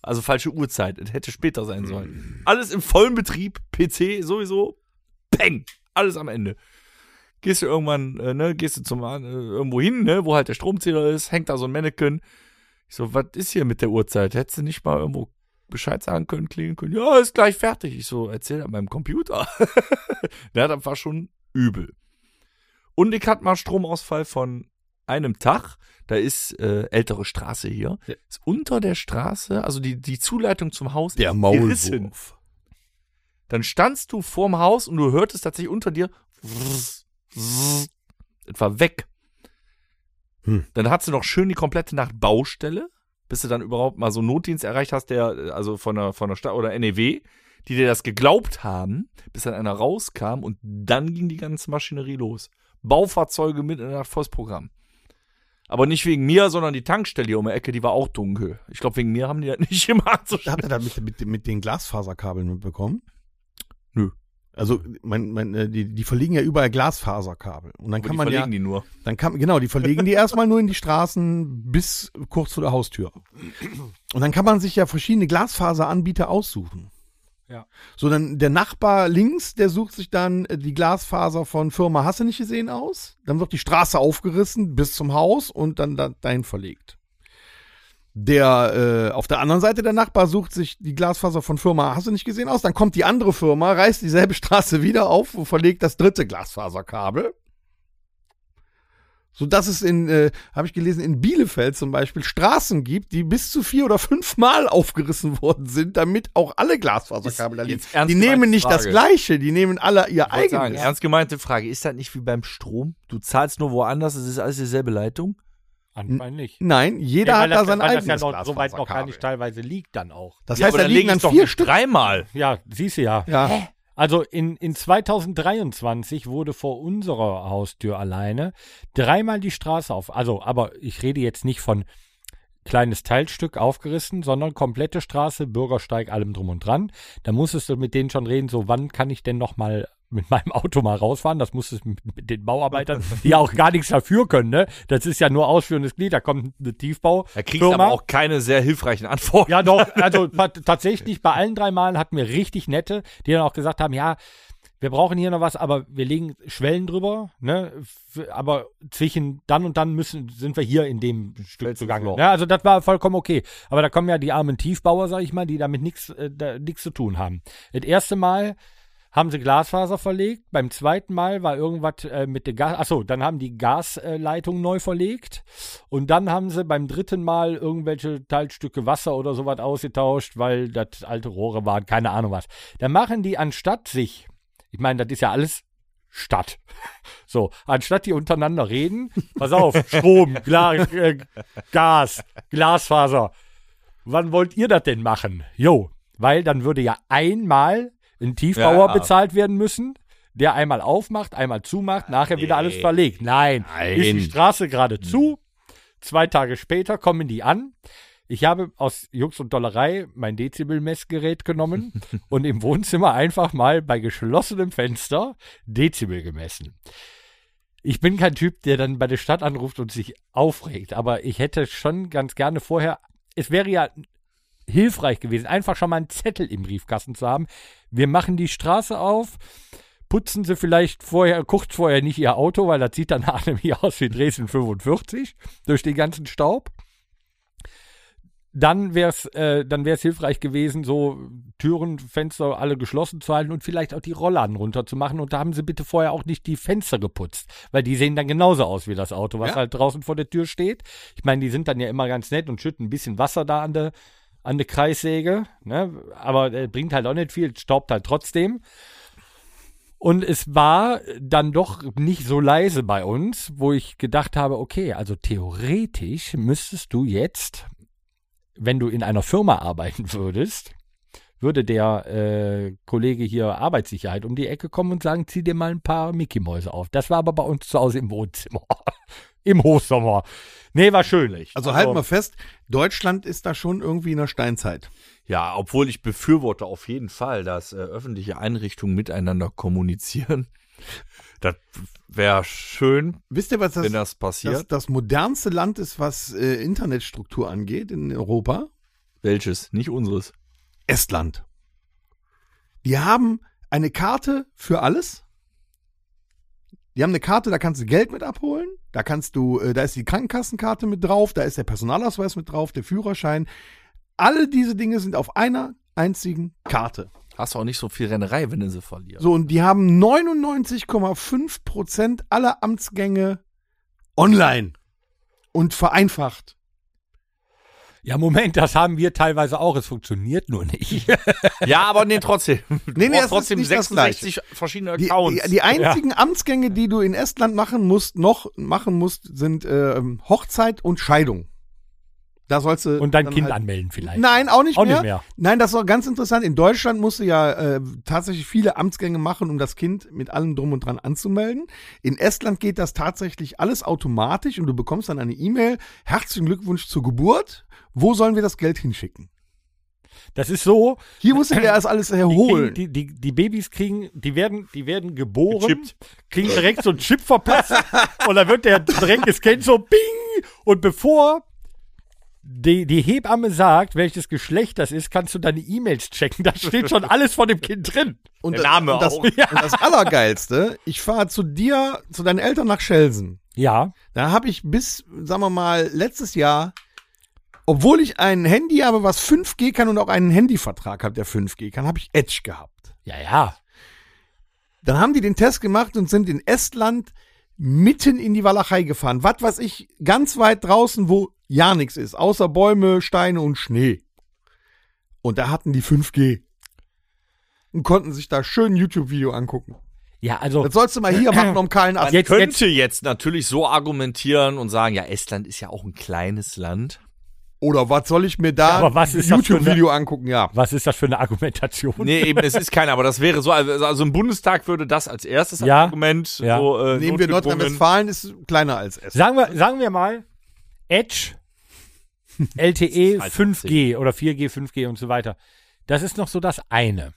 S4: Also falsche Uhrzeit, es hätte später sein sollen. Alles im vollen Betrieb, PC sowieso, peng, alles am Ende. Gehst du irgendwann, äh, ne, gehst du zum äh, irgendwo hin, ne, wo halt der Stromzähler ist, hängt da so ein Mannequin. Ich so, was ist hier mit der Uhrzeit? Hättest du nicht mal irgendwo Bescheid sagen können, klingeln können? Ja, ist gleich fertig. Ich so, erzähl an meinem Computer. (laughs) ja, das war schon übel. Und ich hatte mal Stromausfall von einem Tag. Da ist äh, ältere Straße hier. Ist unter der Straße, also die, die Zuleitung zum Haus
S3: Der
S4: ist gerissen.
S3: Maulwurf.
S4: Dann standst du vorm Haus und du hörtest tatsächlich unter dir. Es war weg.
S3: Hm.
S4: Dann hattest du noch schön die komplette Nacht Baustelle, bis du dann überhaupt mal so einen Notdienst erreicht hast, der, also von der, von der Stadt oder NEW, die dir das geglaubt haben, bis dann einer rauskam und dann ging die ganze Maschinerie los. Baufahrzeuge mitten in der Nacht volles Programm. Aber nicht wegen mir, sondern die Tankstelle hier um die Ecke, die war auch dunkel. Ich glaube, wegen mir haben die das nicht (laughs) gemacht. So
S3: Habt ihr das mit, mit, mit den Glasfaserkabeln mitbekommen?
S4: Nö.
S3: Also, mein, mein, äh, die, die verlegen ja überall Glasfaserkabel. Und dann
S4: Wo
S3: kann
S4: die
S3: man ja,
S4: verlegen die nur.
S3: dann kann, genau, die verlegen die (laughs) erstmal nur in die Straßen bis kurz zu der Haustür. Und dann kann man sich ja verschiedene Glasfaseranbieter aussuchen.
S2: Ja.
S3: So, dann der Nachbar links, der sucht sich dann äh, die Glasfaser von Firma Hasse nicht gesehen aus. Dann wird die Straße aufgerissen bis zum Haus und dann da, dahin verlegt. Der äh, auf der anderen Seite der Nachbar sucht sich die Glasfaser von Firma Hasse nicht gesehen aus. Dann kommt die andere Firma, reißt dieselbe (laughs) Straße wieder auf und verlegt das dritte Glasfaserkabel. So dass es in, äh, habe ich gelesen, in Bielefeld zum Beispiel Straßen gibt, die bis zu vier oder fünf Mal (laughs) aufgerissen worden sind, damit auch alle Glasfaserkabel da liegen. Die nehmen nicht das
S4: Frage.
S3: gleiche, die nehmen alle ihr
S4: Ich wollte sagen,
S3: eigenes.
S4: ernst gemeinte Frage. Ist das nicht wie beim Strom? Du zahlst nur woanders, es ist alles dieselbe Leitung?
S2: Anscheinend nicht.
S3: Nein, jeder
S2: Ja,
S3: hat da
S2: das,
S3: sein
S2: weil das ja
S3: eigenes
S2: noch so weit noch gar
S3: Glasfaserkabel.
S2: nicht teilweise liegt dann auch.
S3: Das
S4: Ja,
S3: heißt, da
S4: dann
S3: liegen dann vier
S4: nicht
S3: Stück.
S4: Dreimal.
S2: Ja, siehst du ja.
S3: Ja.
S2: Also in, in 2023 wurde vor unserer Haustür alleine dreimal die Straße auf. Also, aber ich rede jetzt nicht von kleines Teilstück aufgerissen, sondern komplette Straße, Bürgersteig, allem drum und dran. Da musstest du mit denen schon reden, so wann kann ich denn noch mal mit meinem Auto mal rausfahren. Das musstest du mit, den Bauarbeitern, die ja auch gar nichts dafür können, ne? Das ist ja nur ausführendes Glied. Da kommt eine Tiefbau.
S4: Da kriegst
S2: Firma.
S4: aber auch keine sehr hilfreichen Antworten.
S2: Ja, doch, (laughs) also ta- tatsächlich bei allen drei Malen hatten wir richtig nette, die dann auch gesagt haben, ja, wir brauchen hier noch was, aber wir legen Schwellen drüber, ne? Aber zwischen dann und dann müssen, sind wir hier in dem Stück zugange. Ja, also das war vollkommen okay. Aber da kommen ja die armen Tiefbauer, sag ich mal, die damit nichts äh, da- nix zu tun haben. Das erste Mal haben sie Glasfaser verlegt. Beim zweiten Mal war irgendwas äh, mit der Gas. Achso, dann haben die Gasleitung neu verlegt. Und dann haben sie beim dritten Mal irgendwelche Teilstücke Wasser oder sowas ausgetauscht, weil das alte Rohre waren, keine Ahnung was. Dann machen die anstatt sich, ich meine, das ist ja alles Stadt. (laughs) So, anstatt die untereinander reden, (laughs) pass auf, Strom, Gla äh, Gas, Glasfaser. Wann wollt ihr das denn machen? Jo, weil dann würde ja einmal ein Tiefbauer
S4: Ja.
S2: bezahlt werden müssen, der einmal aufmacht, einmal zumacht, nachher wieder alles verlegt. Nein, ist die Straße gerade zu. Zwei Tage später kommen die an. Ich habe aus Jux und Dollerei mein Dezibel-Messgerät genommen (laughs) und im Wohnzimmer einfach mal bei geschlossenem Fenster Dezibel gemessen. Ich bin kein Typ, der dann bei der Stadt anruft und sich aufregt, aber ich hätte schon ganz gerne vorher, es wäre ja hilfreich gewesen, einfach schon mal einen Zettel im Briefkasten zu haben. Wir machen die Straße auf, putzen sie vielleicht vorher, kurz vorher nicht ihr Auto, weil das sieht dann (laughs) nämlich aus wie Dresden 45 durch den ganzen Staub. Dann wäre es äh, dann wär's hilfreich gewesen, so Türen, Fenster alle geschlossen zu halten und vielleicht auch die Rollladen runterzumachen. Und da haben sie bitte vorher auch nicht die Fenster geputzt, weil die sehen dann genauso aus wie das Auto, was
S3: Ja.
S2: halt draußen vor der Tür steht. Ich meine, die sind dann ja immer ganz nett und schütten ein bisschen Wasser da an der an der Kreissäge, ne? aber äh, bringt halt auch nicht viel, staubt halt trotzdem. Und es war dann doch nicht so leise bei uns, wo ich gedacht habe, okay, also theoretisch müsstest du jetzt, wenn du in einer Firma arbeiten würdest, würde der äh, Kollege hier Arbeitssicherheit um die Ecke kommen und sagen, zieh dir mal ein paar Mickey-Mäuse auf. Das war aber bei uns zu Hause im Wohnzimmer. (laughs) Im Hochsommer. Nee, war schön.
S3: Also halt mal fest, Deutschland ist da schon irgendwie in der Steinzeit.
S4: Ja, obwohl ich befürworte auf jeden Fall, dass äh, öffentliche Einrichtungen miteinander kommunizieren. (laughs) Das wäre schön,
S3: Wisst ihr, was das,
S4: wenn das
S3: das,
S4: passiert.
S3: das modernste Land ist, was äh, Internetstruktur angeht in Europa?
S4: Welches? Nicht unseres.
S3: Estland. Die haben eine Karte für alles. Die haben eine Karte, da kannst du Geld mit abholen. Da kannst du, äh, da ist die Krankenkassenkarte mit drauf, da ist der Personalausweis mit drauf, der Führerschein. Alle diese Dinge sind auf einer einzigen Karte.
S4: Hast du auch nicht so viel Rennerei, wenn du sie verlierst.
S3: So, und die haben 99,5 Prozent aller Amtsgänge online und vereinfacht.
S2: Ja, Moment, das haben wir teilweise auch. Es funktioniert nur nicht. (laughs)
S4: Ja, aber nee, trotzdem. Du
S3: Nee, nee,
S4: brauchst
S3: das ist
S4: trotzdem
S3: nicht das
S4: 66 verschiedene
S3: Die,
S4: Accounts.
S3: die, die einzigen Amtsgänge, die du in Estland machen musst, noch machen musst, sind ähm, Hochzeit und Scheidung. Da sollst du
S2: Und dein Kind
S3: halt-
S2: anmelden vielleicht.
S3: Nein, auch nicht
S2: Auch
S3: mehr.
S2: nicht mehr.
S3: Nein, das ist auch ganz interessant. In Deutschland musst du ja äh, tatsächlich viele Amtsgänge machen, um das Kind mit allem drum und dran anzumelden. In Estland geht das tatsächlich alles automatisch und du bekommst dann eine E-Mail. Herzlichen Glückwunsch zur Geburt. Wo sollen wir das Geld hinschicken?
S2: Das ist so,
S3: Hier musst du dir das alles
S2: die,
S3: erholen.
S2: kriegen, die, die, die Babys kriegen, die werden, die werden geboren,
S4: Gechippt.
S2: kriegen direkt so einen Chip verpasst und dann wird der direkt gescannt so bing und bevor die, die Hebamme sagt, welches Geschlecht das ist, kannst du deine E-Mails checken. Da steht schon alles von dem Kind drin.
S3: und,
S4: Der Name
S3: und das,
S4: auch.
S3: Und das Allergeilste, ich fahre zu dir, zu deinen Eltern nach Schelsen.
S2: Ja,
S3: Da habe ich bis, sagen wir mal, letztes Jahr, obwohl ich ein Handy habe, was 5G kann und auch einen Handyvertrag habe, der 5G kann, habe ich Edge gehabt.
S2: ja, ja.
S3: Dann haben die den Test gemacht und sind in Estland mitten in die Walachei gefahren. Was weiß ich, ganz weit draußen, wo ja nichts ist, außer Bäume, Steine und Schnee. Und da hatten die 5G. Und konnten sich da schön ein YouTube-Video angucken.
S2: Ja, also
S3: Das sollst du mal hier (clears throat) machen, um keinen Ast.
S2: Jetzt-
S4: könnte jetzt, natürlich so argumentieren und sagen, ja, Estland ist ja auch ein kleines Land.
S3: Oder was soll ich mir da
S2: Ja, aber was ist das für
S3: YouTube-Video angucken? Ja.
S2: was ist das für eine Argumentation?
S4: Nee, eben, es ist keiner, aber das wäre so, also also im Bundestag würde das als erstes
S2: Ja.
S4: Argument
S2: Ja.
S4: so äh,
S3: Nehmen wir Nordrhein-Westfalen, ist kleiner als Essen.
S2: Sagen wir, sagen wir mal, Edge, LTE,
S4: halt
S2: 5G oder 4G, 5G und so weiter. Das ist noch so das eine.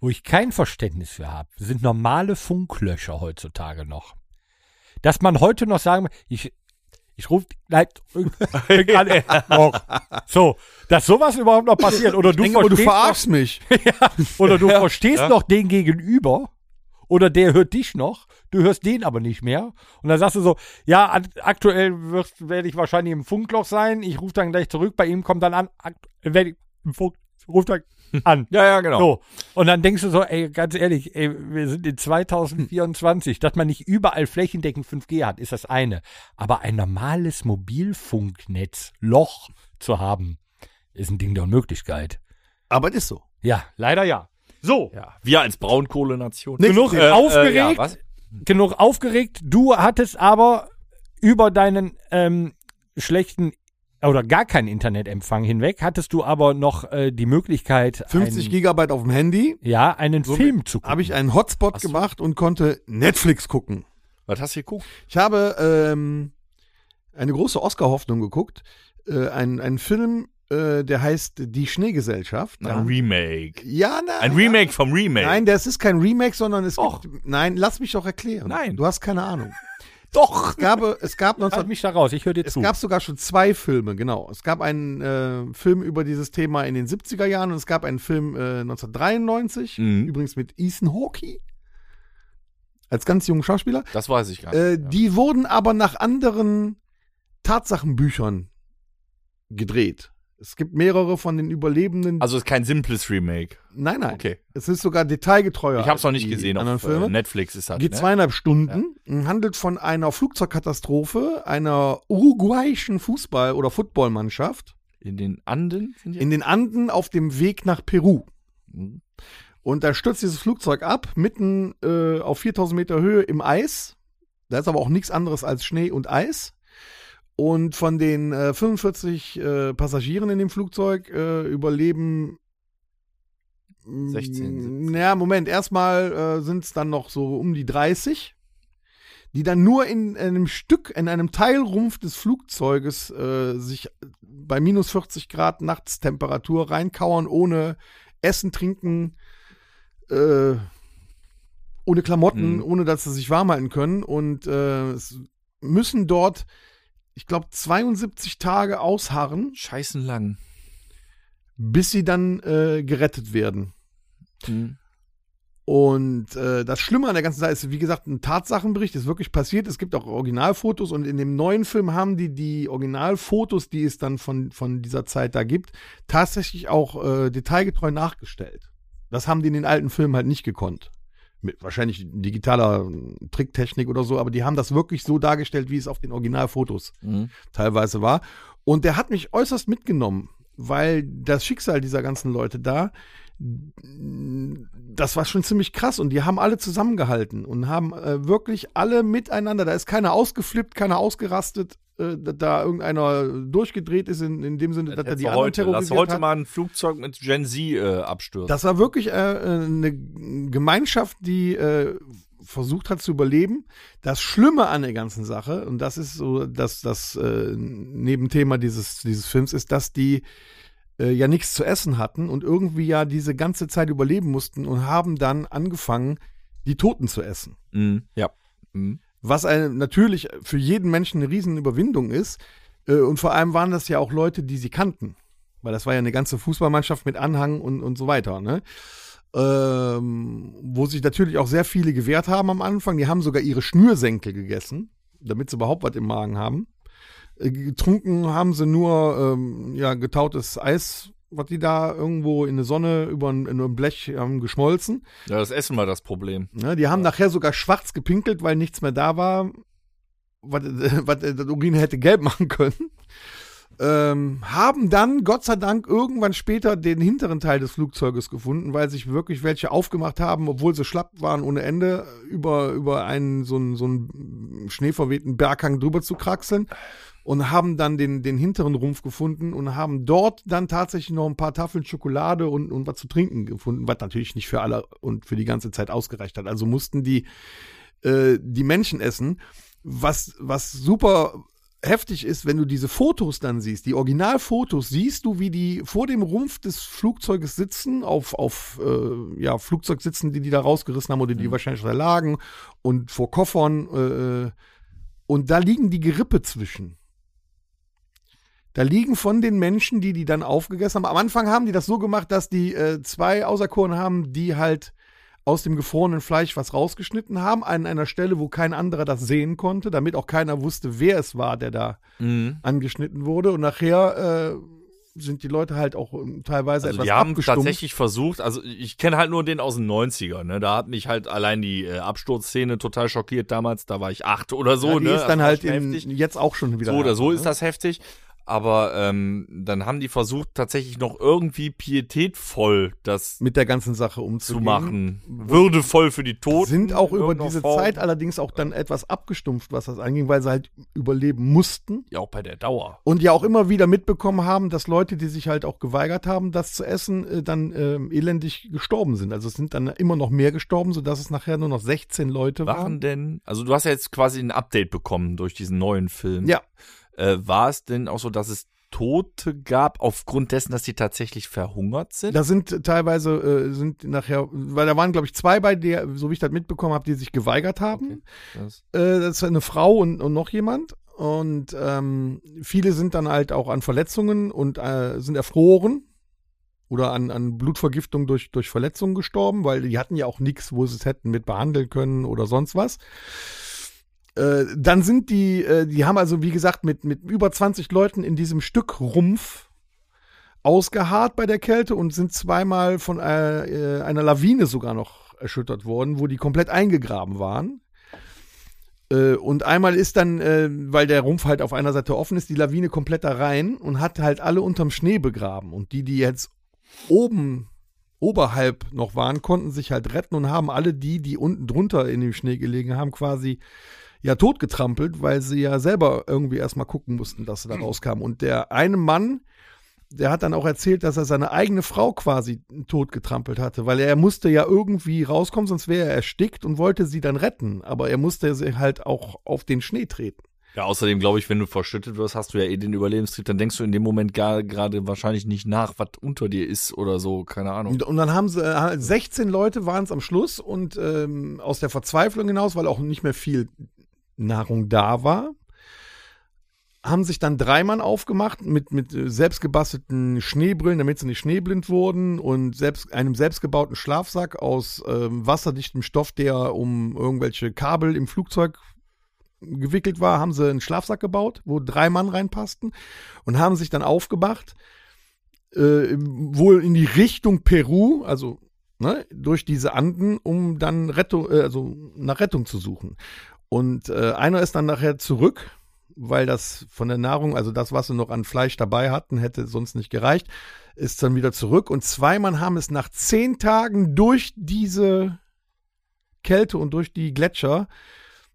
S2: Wo ich kein Verständnis für habe, sind normale Funklöcher heutzutage noch. Dass man heute noch sagen, ich, ich rufe gleich gerade noch. So, dass sowas überhaupt noch passiert oder du
S3: Denke mal, du
S2: verstehst
S3: verarschst mich. (laughs)
S2: noch, oder du verstehst
S4: Ja.
S2: noch den gegenüber oder der hört dich noch, du hörst den aber nicht mehr und dann sagst du so, ja, aktuell wirst- werde ich wahrscheinlich im Funkloch sein, ich rufe dann gleich zurück, bei ihm kommt dann an, werde ich im Funk, ruf dann an.
S4: Ja, ja, genau.
S2: So. Und dann denkst du so, ey, ganz ehrlich, ey, wir sind in 2024, dass man nicht überall flächendeckend 5G hat, ist das eine. Aber ein normales Mobilfunknetz, Loch zu haben, ist ein Ding der Unmöglichkeit.
S3: Aber es ist so.
S2: Ja, leider ja. So,
S4: Ja, wir als Braunkohlenation.
S2: genug
S4: Äh, äh,
S2: aufgeregt,
S4: ja, was?
S2: Genug aufgeregt. Du hattest aber über deinen ähm, schlechten oder gar keinen Internetempfang hinweg, hattest du aber noch äh, die Möglichkeit,
S3: 50
S2: einen,
S3: Gigabyte auf dem Handy.
S2: ja, einen
S3: So
S2: Film zu gucken.
S3: Habe ich einen Hotspot
S4: so.
S3: gemacht und konnte Netflix gucken.
S4: Was hast du geguckt?
S3: Ich habe ähm, eine große Oscar-Hoffnung geguckt. Äh, ein, ein Film, äh, der heißt Die Schneegesellschaft.
S4: Ein
S3: Ja,
S4: Remake.
S3: ja na,
S4: Ein Remake vom Remake.
S3: Nein, das ist kein Remake, sondern es
S4: Doch.
S3: gibt. Nein, lass mich doch erklären.
S4: Nein.
S3: Du hast keine Ahnung. (laughs)
S4: Doch.
S3: Es gab, es gab 19,
S2: Halt mich da raus, ich höre dir
S3: Es
S2: zu.
S3: gab sogar schon zwei Filme, genau. Es gab einen äh, Film über dieses Thema in den 70er Jahren und es gab einen Film äh, 1993,
S4: Mhm.
S3: übrigens mit Ethan Hawke als ganz jungen Schauspieler.
S4: Das weiß ich gar nicht.
S3: Äh,
S4: ja.
S3: Die wurden aber nach anderen Tatsachenbüchern gedreht. Es gibt mehrere von den Überlebenden.
S4: Also ist kein simples Remake.
S3: nein, nein.
S4: Okay.
S3: Es ist sogar detailgetreuer.
S4: Ich habe es noch nicht gesehen auf
S3: Filme.
S4: äh, Netflix ist halt,
S3: Geht
S4: ne?
S3: zweieinhalb Stunden, handelt von einer Flugzeugkatastrophe einer uruguayischen Fußball- oder Footballmannschaft
S4: In den Anden
S3: in den Anden auf dem Weg nach Peru.
S4: Mhm.
S3: Und da stürzt dieses Flugzeug ab, mitten äh, auf 4000 Meter Höhe im Eis. Da ist aber auch nichts anderes als Schnee und Eis. Und von den äh, 45 äh, Passagieren in dem Flugzeug äh, überleben. mm,
S4: 16, 17.
S3: Naja, Moment, erstmal äh, sind es dann noch so um die 30, die dann nur in einem Stück, in einem Teilrumpf des Flugzeuges äh, sich bei minus 40 Grad Nachtstemperatur reinkauern, ohne Essen, Trinken, äh, ohne Klamotten,
S4: Mhm.
S3: ohne dass sie sich warm halten können und äh, es müssen dort, ich glaube, 72 Tage ausharren,
S4: Scheißen lang.
S3: bis sie dann äh, gerettet werden.
S4: Mhm.
S3: Und äh, das Schlimme an der ganzen Sache ist, wie gesagt, ein Tatsachenbericht, ist wirklich passiert. Es gibt auch Originalfotos und in dem neuen Film haben die die Originalfotos, die es dann von, von dieser Zeit da gibt, tatsächlich auch äh, detailgetreu nachgestellt. Das haben die in den alten Filmen halt nicht gekonnt. Mit wahrscheinlich digitaler äh, Tricktechnik oder so, aber die haben das wirklich so dargestellt, wie es auf den Originalfotos
S4: Mhm.
S3: teilweise war. Und der hat mich äußerst mitgenommen, weil das Schicksal dieser ganzen Leute da, das war schon ziemlich krass und die haben alle zusammengehalten und haben äh, wirklich alle miteinander, da ist keiner ausgeflippt, keiner ausgerastet, äh, dass da irgendeiner durchgedreht ist, in, in dem Sinne, dass er die anderen
S4: heute, lass
S3: terrorisiert
S4: heute
S3: hat.
S4: mal ein Flugzeug mit Gen Z äh, abstürzen.
S3: Das war wirklich äh, eine Gemeinschaft, die äh, versucht hat zu überleben. Das Schlimme an der ganzen Sache, und das ist so das, das äh, Nebenthema dieses, dieses Films, ist, dass die äh, ja nichts zu essen hatten und irgendwie ja diese ganze Zeit überleben mussten und haben dann angefangen, die Toten zu essen.
S4: Mhm. Ja. Mhm.
S3: Was eine, natürlich für jeden Menschen eine riesen Überwindung ist. Äh, und vor allem waren das ja auch Leute, die sie kannten. Weil das war ja eine ganze Fußballmannschaft mit Anhang und, und so weiter. Ne? Ähm, wo sich natürlich auch sehr viele gewehrt haben am Anfang. Die haben sogar ihre Schnürsenkel gegessen, damit sie überhaupt was im Magen haben. Äh, getrunken haben sie nur ähm, ja, getautes Eis, was die da irgendwo in der Sonne über ein, in einem Blech haben geschmolzen.
S4: Ja, das Essen war das Problem.
S3: Ne, die haben nachher sogar schwarz gepinkelt, weil nichts mehr da war, was, (laughs) was das Urin hätte gelb machen können. Ähm, haben dann, Gott sei Dank, irgendwann später den hinteren Teil des Flugzeuges gefunden, weil sich wirklich welche aufgemacht haben, obwohl sie schlapp waren ohne Ende, über, über einen so einen, so einen schneeverwehten Berghang drüber zu kraxeln und haben dann den, den hinteren Rumpf gefunden und haben dort dann tatsächlich noch ein paar Tafeln Schokolade und, und was zu trinken gefunden, was natürlich nicht für alle und für die ganze Zeit ausgereicht hat. Also mussten die, äh, die Menschen essen. Was, was super heftig ist, wenn du diese Fotos dann siehst, die Originalfotos, siehst du, wie die vor dem Rumpf des Flugzeuges sitzen, auf, auf äh, ja, Flugzeug sitzen, die die da rausgerissen haben oder die wahrscheinlich da lagen und vor Koffern äh, und da liegen die Gerippe zwischen. Da liegen von den Menschen, die die dann aufgegessen haben. Am Anfang haben die das so gemacht, dass die äh, zwei auserkoren haben, die halt aus dem gefrorenen Fleisch was rausgeschnitten haben, an einer Stelle, wo kein anderer das sehen konnte, damit auch keiner wusste, wer es war, der da
S4: Mhm.
S3: angeschnitten wurde. Und nachher äh, sind die Leute halt auch ähm, teilweise
S4: Also
S3: etwas
S4: die haben
S3: abgestumpft.
S4: tatsächlich versucht, also ich kenne halt nur den aus den 90ern, ne? Da hat mich halt allein die äh, Absturzszene total schockiert damals, da war ich acht oder so,
S3: ja, die
S4: ne?
S3: ist dann
S4: Das war
S3: halt in, jetzt auch schon wieder.
S4: So oder so
S3: ne?
S4: ist das heftig. Aber ähm, dann haben die versucht, tatsächlich noch irgendwie pietätvoll das
S3: mit der ganzen Sache
S4: zu
S3: umzugehen.
S4: machen. Würdevoll für die Toten.
S3: Sind auch über diese
S4: Form.
S3: Zeit allerdings auch dann etwas abgestumpft, was das anging, weil sie halt überleben mussten.
S4: Ja, auch bei der Dauer.
S3: Und ja auch immer wieder mitbekommen haben, dass Leute, die sich halt auch geweigert haben, das zu essen, äh, dann ähm, elendig gestorben sind. Also es sind dann immer noch mehr gestorben, sodass es nachher nur noch 16 Leute waren.
S4: Waren denn, also du hast ja jetzt quasi ein Update bekommen durch diesen neuen Film.
S3: Ja.
S4: Äh, war es denn auch so, dass es Tote gab, aufgrund dessen, dass die tatsächlich verhungert sind?
S3: Da sind teilweise, äh, sind nachher, weil da waren, glaube ich, zwei bei, der, so wie ich das mitbekommen habe, die sich geweigert haben.
S4: Das,
S3: Äh, das ist eine Frau und, und noch jemand. Und ähm, viele sind dann halt auch an Verletzungen und äh, sind erfroren oder an, an Blutvergiftung durch, durch Verletzungen gestorben, weil die hatten ja auch nichts, wo sie es hätten mit behandeln können oder sonst was. Äh, dann sind die, äh, die haben also, wie gesagt, mit, mit über 20 Leuten in diesem Stück Rumpf ausgeharrt bei der Kälte und sind zweimal von äh, äh, einer Lawine sogar noch erschüttert worden, wo die komplett eingegraben waren. Äh, und einmal ist dann, weil der Rumpf halt auf einer Seite offen ist, die Lawine komplett da rein und hat halt alle unterm Schnee begraben. Und die, die jetzt oben oberhalb noch waren, konnten sich halt retten und haben alle die, die unten drunter in dem Schnee gelegen haben, quasi ja totgetrampelt, weil sie ja selber irgendwie erstmal gucken mussten, dass sie da rauskamen. Und der eine Mann, der hat dann auch erzählt, dass er seine eigene Frau quasi totgetrampelt hatte, weil er musste ja irgendwie rauskommen, sonst wäre er erstickt und wollte sie dann retten. Aber er musste sie halt auch auf den Schnee treten.
S4: ja, außerdem glaube ich, wenn du verschüttet wirst, hast du ja eh den Überlebenstrieb, dann denkst du in dem Moment gar- gerade wahrscheinlich nicht nach, was unter dir ist oder so, keine Ahnung.
S3: Und, dann haben sie, äh, 16 Leute waren es am Schluss und ähm, aus der Verzweiflung hinaus, weil auch nicht mehr viel Nahrung da war, haben sich dann drei Mann aufgemacht mit, mit äh, selbstgebastelten Schneebrillen, damit sie nicht schneeblind wurden und selbst, einem selbstgebauten Schlafsack aus ähm, wasserdichtem Stoff, der um irgendwelche Kabel im Flugzeug gewickelt war, haben sie einen Schlafsack gebaut, wo drei Mann reinpassten und haben sich dann aufgemacht, äh, wohl in die Richtung Peru, also ne, durch diese Anden, um dann Rettung, äh, also nach Rettung zu suchen. Und äh, einer ist dann nachher zurück, weil das von der Nahrung, also das, was sie noch an Fleisch dabei hatten, hätte sonst nicht gereicht, ist dann wieder zurück. Und zwei Mann haben es nach zehn Tagen durch diese Kälte und durch die Gletscher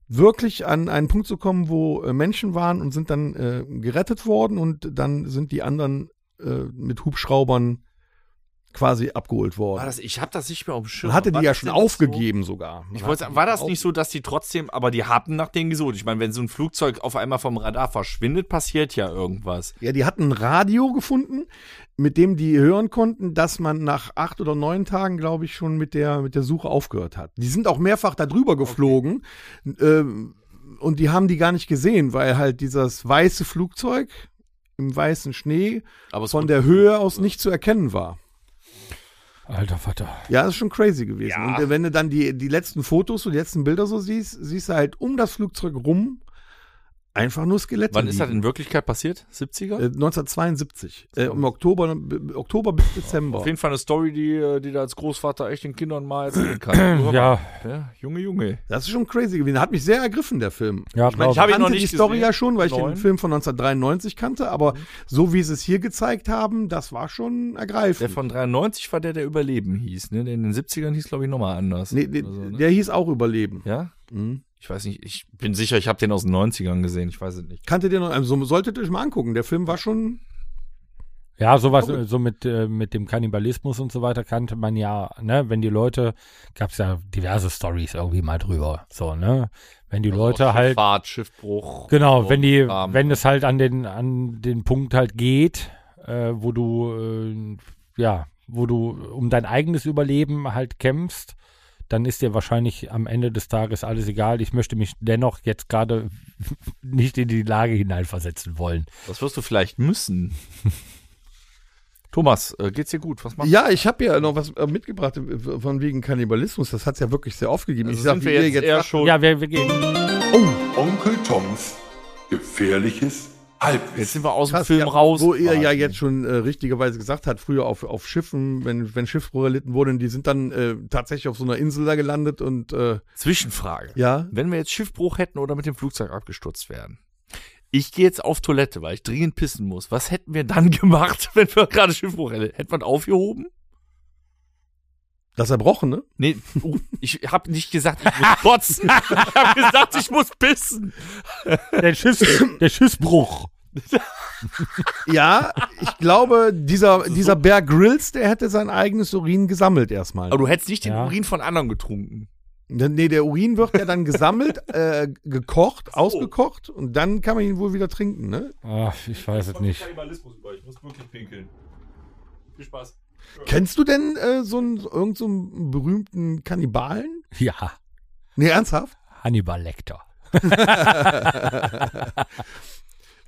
S3: wirklich an einen Punkt zu kommen, wo äh, Menschen waren und sind dann äh, gerettet worden und dann sind die anderen äh, mit Hubschraubern quasi abgeholt
S4: War
S3: worden.
S4: das, ich habe das nicht mehr auf dem Schirm.
S3: Man hatte
S4: War
S3: die ja schon
S4: nicht so?
S3: aufgegeben sogar. Man
S4: Ich wollte war das nicht so, dass die trotzdem, aber die haben nach denen gesucht. Ich meine, wenn so ein Flugzeug auf einmal vom Radar verschwindet, passiert ja irgendwas.
S3: Ja, die hatten ein Radio gefunden, mit dem die hören konnten, dass man nach acht oder neun Tagen, glaube ich, schon mit der, mit der Suche aufgehört hat. Die sind auch mehrfach da drüber geflogen ähm, und die haben die gar nicht gesehen, weil halt dieses weiße Flugzeug im weißen Schnee von der Höhe aus nicht zu erkennen war.
S2: Alter Vater.
S3: Ja, das ist schon crazy gewesen.
S4: Ja.
S3: Und wenn du dann die, die letzten Fotos und die letzten Bilder so siehst, siehst du halt um das Flugzeug rum einfach nur Skelette.
S4: Wann ist das in Wirklichkeit passiert? 70er?
S3: Äh, 1972. Äh, Im Oktober, Oktober bis Dezember.
S4: Auf jeden Fall eine Story, die, äh, die da als Großvater echt den Kindern mal erzählen kann. (clears throat)
S2: Ja.
S4: ja. Junge, Junge.
S3: Das ist schon crazy gewesen. Hat mich sehr ergriffen, der Film.
S2: Ja,
S3: ich meine,
S2: glaub
S3: ich
S2: ich.
S3: Kannte die Story
S4: gesehen.
S3: ja schon, weil ich
S4: Neun.
S3: den Film von 1993 kannte, aber so wie sie es hier gezeigt haben, das war schon ergreifend.
S4: Der von 93 war der, der Überleben hieß. Ne? Der in den 70ern hieß, glaube ich, nochmal anders.
S3: nee,
S4: so, ne?
S3: Der hieß auch Überleben.
S4: Ja?
S3: Mhm.
S4: Ich weiß nicht, ich bin sicher, ich habe den aus den 90ern gesehen. Ich weiß es nicht.
S3: Kannte ihr noch, also solltet ihr euch mal angucken. Der Film war schon,
S2: Ja, sowas,
S3: Okay.
S2: so mit, äh, mit dem Kannibalismus und so weiter kannte man ja, ne, wenn die Leute, gab's ja diverse Stories irgendwie mal drüber, so, ne, wenn die Leute halt,
S4: Fahrt, Schiffbruch.
S2: genau,
S4: so
S2: wenn die,
S4: Kram.
S2: wenn es halt an den, an den Punkt halt geht, äh, wo du, äh, ja, wo du um dein eigenes Überleben halt kämpfst, dann ist dir wahrscheinlich am Ende des Tages alles egal. Ich möchte mich dennoch jetzt gerade (laughs) nicht in die Lage hineinversetzen wollen.
S4: Das wirst du vielleicht müssen. (laughs) Thomas, äh, geht's dir gut? Was machst
S3: ja, ich habe ja noch was äh, mitgebracht äh, von wegen Kannibalismus. Das hat's ja wirklich sehr oft gegeben.
S4: Also
S3: ich sag,
S4: wir
S3: ihr
S4: jetzt, eher schon.
S2: Ja, wir, wir gehen.
S1: Onkel Toms gefährliches Halbwissen.
S4: Jetzt sind wir aus dem
S3: Krass,
S4: Film
S3: ja,
S4: raus.
S3: Wo ihr ja jetzt schon äh, richtigerweise gesagt habt, früher auf, auf Schiffen, wenn, wenn Schiffbruch erlitten wurden, die sind dann äh, tatsächlich auf so einer Insel da gelandet und äh,
S4: Zwischenfrage.
S3: ja.
S4: Wenn wir jetzt Schiffbruch hätten oder mit dem Flugzeug abgestürzt wären. Ich gehe jetzt auf Toilette, weil ich dringend pissen muss. Was hätten wir dann (laughs) gemacht, wenn wir gerade Schiffbruch hätten? Hätten wir ihn aufgehoben?
S3: Das Erbrochene.
S4: Nee, uh, ich habe nicht gesagt, ich muss kotzen. (laughs) ich habe gesagt, ich muss pissen.
S2: Der, Schiffs, der Schiffsbruch.
S3: Ja, ich glaube, dieser, dieser Bear Grylls, der hätte sein eigenes Urin gesammelt erstmal.
S4: Aber du hättest nicht den
S2: Ja.
S4: Urin von anderen getrunken.
S3: Nee, der Urin wird ja dann gesammelt, (laughs) äh, gekocht, ausgekocht und dann kann man ihn wohl wieder trinken, ne?
S2: Ach, ich weiß es nicht.
S4: Kannibalismus über, ich muss wirklich pinkeln. Viel Spaß.
S3: Kennst du denn äh, so einen, irgend so einen berühmten Kannibalen?
S2: Ja,
S3: Nee, ernsthaft?
S2: Hannibal Lecter. (laughs)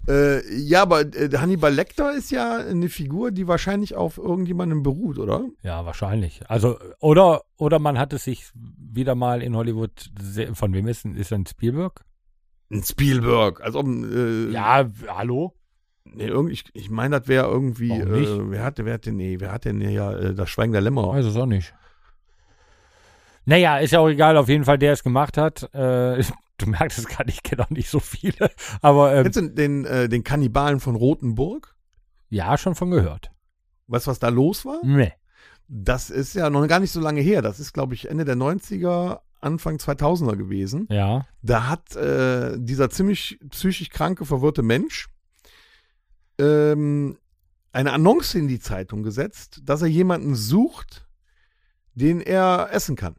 S3: Äh, ja, aber äh, Hannibal Lecter ist ja eine Figur, die wahrscheinlich auf irgendjemandem beruht, oder?
S2: Ja, wahrscheinlich. Also, oder, oder man hat es sich wieder mal in Hollywood, von wem ist denn, ist denn Spielberg?
S3: Ein Spielberg. Also, äh,
S2: Ja, hallo?
S3: Nee, irgendwie, ich, ich meine, das wäre irgendwie, äh, wer hatte, wer hatte, nee, wer hat denn ja äh, das Schweigen der Lämmer?
S2: Weiß es auch nicht. Naja, ist ja auch egal, auf jeden Fall, der es gemacht hat. Äh, (laughs) du merkst es gar nicht, ich kenne auch nicht so viele. (laughs) Aber ähm,
S3: Kennst du den, äh, den Kannibalen von Rothenburg?
S2: ja, schon von gehört.
S3: Weißt du, was da los war?
S2: Nee.
S3: Das ist ja noch gar nicht so lange her. Das ist, glaube ich, Ende der 90er, Anfang 2000er gewesen.
S2: Ja.
S3: Da hat äh, dieser ziemlich psychisch kranke, verwirrte Mensch ähm, eine Annonce in die Zeitung gesetzt, dass er jemanden sucht, den er essen kann.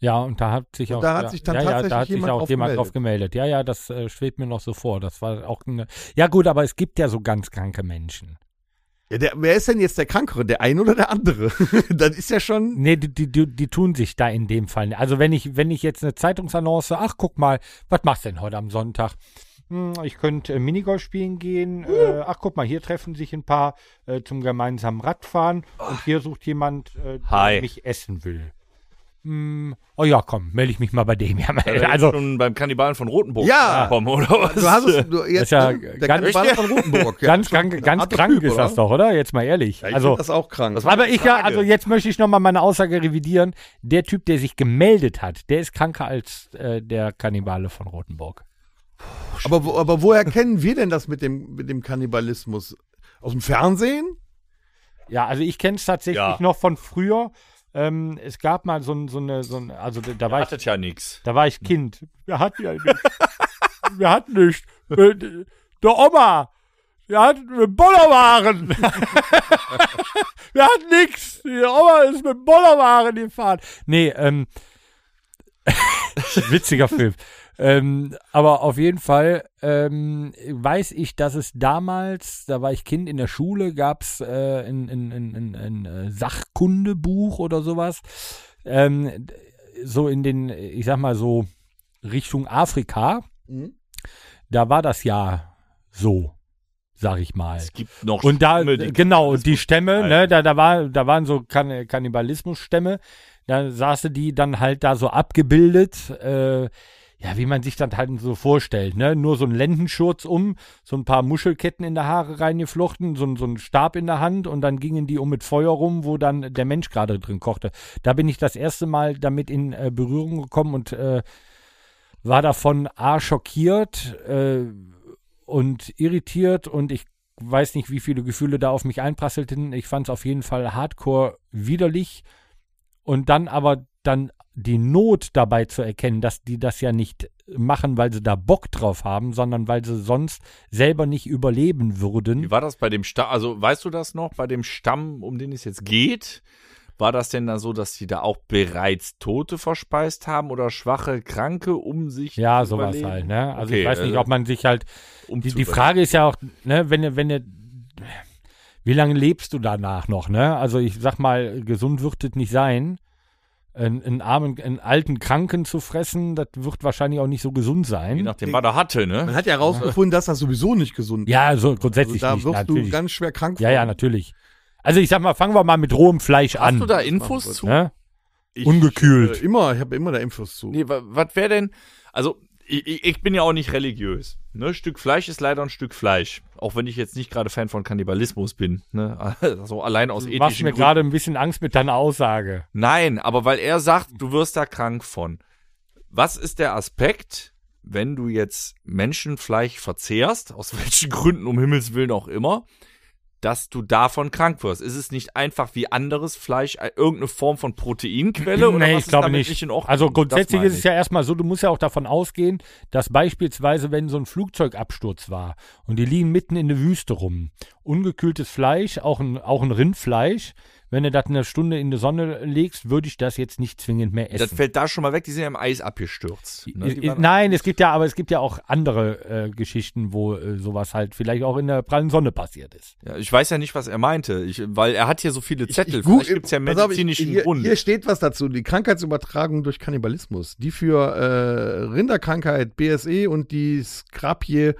S2: Ja, und da hat sich
S3: Und
S2: auch,
S3: da hat
S2: ja,
S3: sich dann
S2: ja, ja,
S3: tatsächlich
S2: da hat sich
S3: jemand
S2: auch
S3: drauf
S2: jemand
S3: gemeldet.
S2: drauf gemeldet. Ja, ja, das äh, schwebt mir noch so vor. Das war auch eine. Ja, gut, aber es gibt ja so ganz kranke Menschen.
S3: Ja, der, wer ist denn jetzt der Krankere, der eine oder der andere? (laughs) das ist ja schon.
S2: Nee, die, die, die, die tun sich da in dem Fall. Also wenn ich, wenn ich jetzt eine Zeitungsannonce, ach guck mal, was machst du denn heute am Sonntag? Hm, ich könnte äh, Minigolf spielen gehen. Äh, ach guck mal, hier treffen sich ein paar äh, zum gemeinsamen Radfahren und hier sucht jemand, äh, der
S4: Hi.
S2: mich essen will. Hm, oh ja, komm, melde ich mich mal bei dem. (laughs) Ja,
S4: Also
S2: also
S4: schon beim Kannibalen von Rotenburg
S3: Ja.
S4: kommen, oder was?
S3: Du hast es, du, jetzt,
S2: ist ja
S3: ne? der
S2: ganz-
S3: Kannibale von Rotenburg. Ja,
S2: ganz ganz
S3: harter
S2: krank
S3: Typ,
S2: ist das
S3: oder?
S2: doch, oder? Jetzt mal ehrlich.
S3: Ja, ich
S2: also
S3: das auch krank.
S4: Das
S2: Aber ich ja, also jetzt möchte ich nochmal meine Aussage revidieren. Der Typ, der sich gemeldet hat, der ist kranker als äh, der Kannibale von Rothenburg.
S3: Aber, wo, aber woher kennen wir denn das mit dem, mit dem Kannibalismus? Aus dem Fernsehen?
S2: Ja, also ich kenne es tatsächlich
S4: Ja.
S2: noch von früher. Ähm, es gab mal so, so eine, so ein, also da, war ich,
S4: ja nix.
S2: da war ich Kind. Wir hatten ja nichts. (laughs) Wir hatten nichts. Äh, Der Oma, wir hatten mit Bollerwaren. (laughs) Wir hatten nichts. Die Oma ist mit Bollerwaren gefahren. Nee, ähm, (laughs) witziger Film. Ähm, aber auf jeden Fall ähm, weiß ich, dass es damals, da war ich Kind in der Schule, gab es äh, ein, ein, ein, ein, ein äh, Sachkundebuch oder sowas. Ähm, so in den, ich sag mal so Richtung Afrika,
S3: Mhm.
S2: da war das ja so, sag ich mal.
S4: Es gibt noch
S2: Und da,
S4: Stämme, die
S2: genau, die Stämme, ne, da, da, war, da waren so kan Kannibalismusstämme, da saße die dann halt da so abgebildet, äh, ja, wie man sich das halt so vorstellt, ne, nur so ein Lendenschurz um, so ein paar Muschelketten in der Haare reingeflochten, so, so ein Stab in der Hand und dann gingen die um mit Feuer rum, wo dann der Mensch gerade drin kochte. Da bin ich das erste Mal damit in äh, Berührung gekommen und äh, war davon A schockiert, äh, und irritiert und ich weiß nicht, wie viele Gefühle da auf mich einprasselten. Ich fand es auf jeden Fall hardcore widerlich und dann aber dann die Not dabei zu erkennen, dass die das ja nicht machen, weil sie da Bock drauf haben, sondern weil sie sonst selber nicht überleben würden.
S4: Wie war das bei dem Stamm? Also, weißt du das noch? Bei dem Stamm, um den es jetzt geht, war das denn da so, dass die da auch bereits Tote verspeist haben oder schwache Kranke, um sich
S2: Ja,
S4: zu
S2: sowas
S4: überleben?
S2: halt, ne? Also
S4: Okay,
S2: ich weiß nicht,
S4: also,
S2: ob man sich halt
S4: um
S2: Die, die Frage ist ja auch, ne, wenn du, wenn du, wie lange lebst du danach noch, ne? Also ich sag mal, gesund wird es nicht sein. Einen, einen armen, einen alten Kranken zu fressen, das wird wahrscheinlich auch nicht so gesund
S4: Je
S2: sein.
S4: nachdem, was er hatte,
S3: Man
S4: ne?
S3: hat ja herausgefunden, dass das sowieso nicht gesund
S2: Ja, also
S3: ist.
S2: grundsätzlich
S3: Also da
S2: nicht,
S3: wirst
S2: natürlich.
S3: du ganz schwer krank
S2: ja, ja, natürlich. Also ich sag mal, fangen wir mal mit rohem Fleisch
S4: Hast
S2: an.
S4: du da Infos zu?
S2: ne?
S3: Ich,
S2: Ungekühlt.
S3: Äh, immer, ich habe immer da Infos zu.
S4: Nee, wa- was wäre denn? Also, ich, ich- bin ja auch nicht religiös. Ne? Stück Fleisch ist leider ein Stück Fleisch. Auch wenn ich jetzt nicht gerade Fan von Kannibalismus bin. Ne? (laughs) Also allein aus ethischen
S2: machst mir
S4: Gründen.
S2: gerade ein bisschen Angst mit deiner Aussage.
S4: Nein, aber weil er sagt, du wirst da krank von. Was ist der Aspekt, wenn du jetzt Menschenfleisch verzehrst, aus (laughs) welchen Gründen um Himmels Willen auch immer, dass du davon krank wirst? Ist es nicht einfach wie anderes Fleisch äh, irgendeine Form von Proteinquelle? oder
S2: nee, ich glaube nicht.
S4: Ordnung?
S2: also grundsätzlich ist es ja erstmal so, du musst ja auch davon ausgehen, dass beispielsweise, wenn so ein Flugzeugabsturz war und die liegen mitten in der Wüste rum, ungekühltes Fleisch, auch ein, auch ein Rindfleisch, wenn du das eine Stunde in die Sonne legst, würde ich das jetzt nicht zwingend mehr
S4: Das
S2: essen.
S4: fällt da schon mal weg, die sind ja im Eis abgestürzt. Ne?
S2: Nein, es gibt ja, aber es gibt ja auch andere äh, Geschichten, wo äh, sowas halt vielleicht auch in der prallen Sonne passiert ist.
S4: Ja, ich weiß ja nicht, was er meinte, ich, weil er hat hier so viele Zettel.
S3: Ich-
S4: Vielleicht gibt's ja
S3: pass auf, ich-
S4: medizinischen
S3: hier,
S4: Grund.
S3: Hier steht was dazu. Die Krankheitsübertragung durch Kannibalismus, die für äh, Rinderkrankheit, BSE und die Skrapie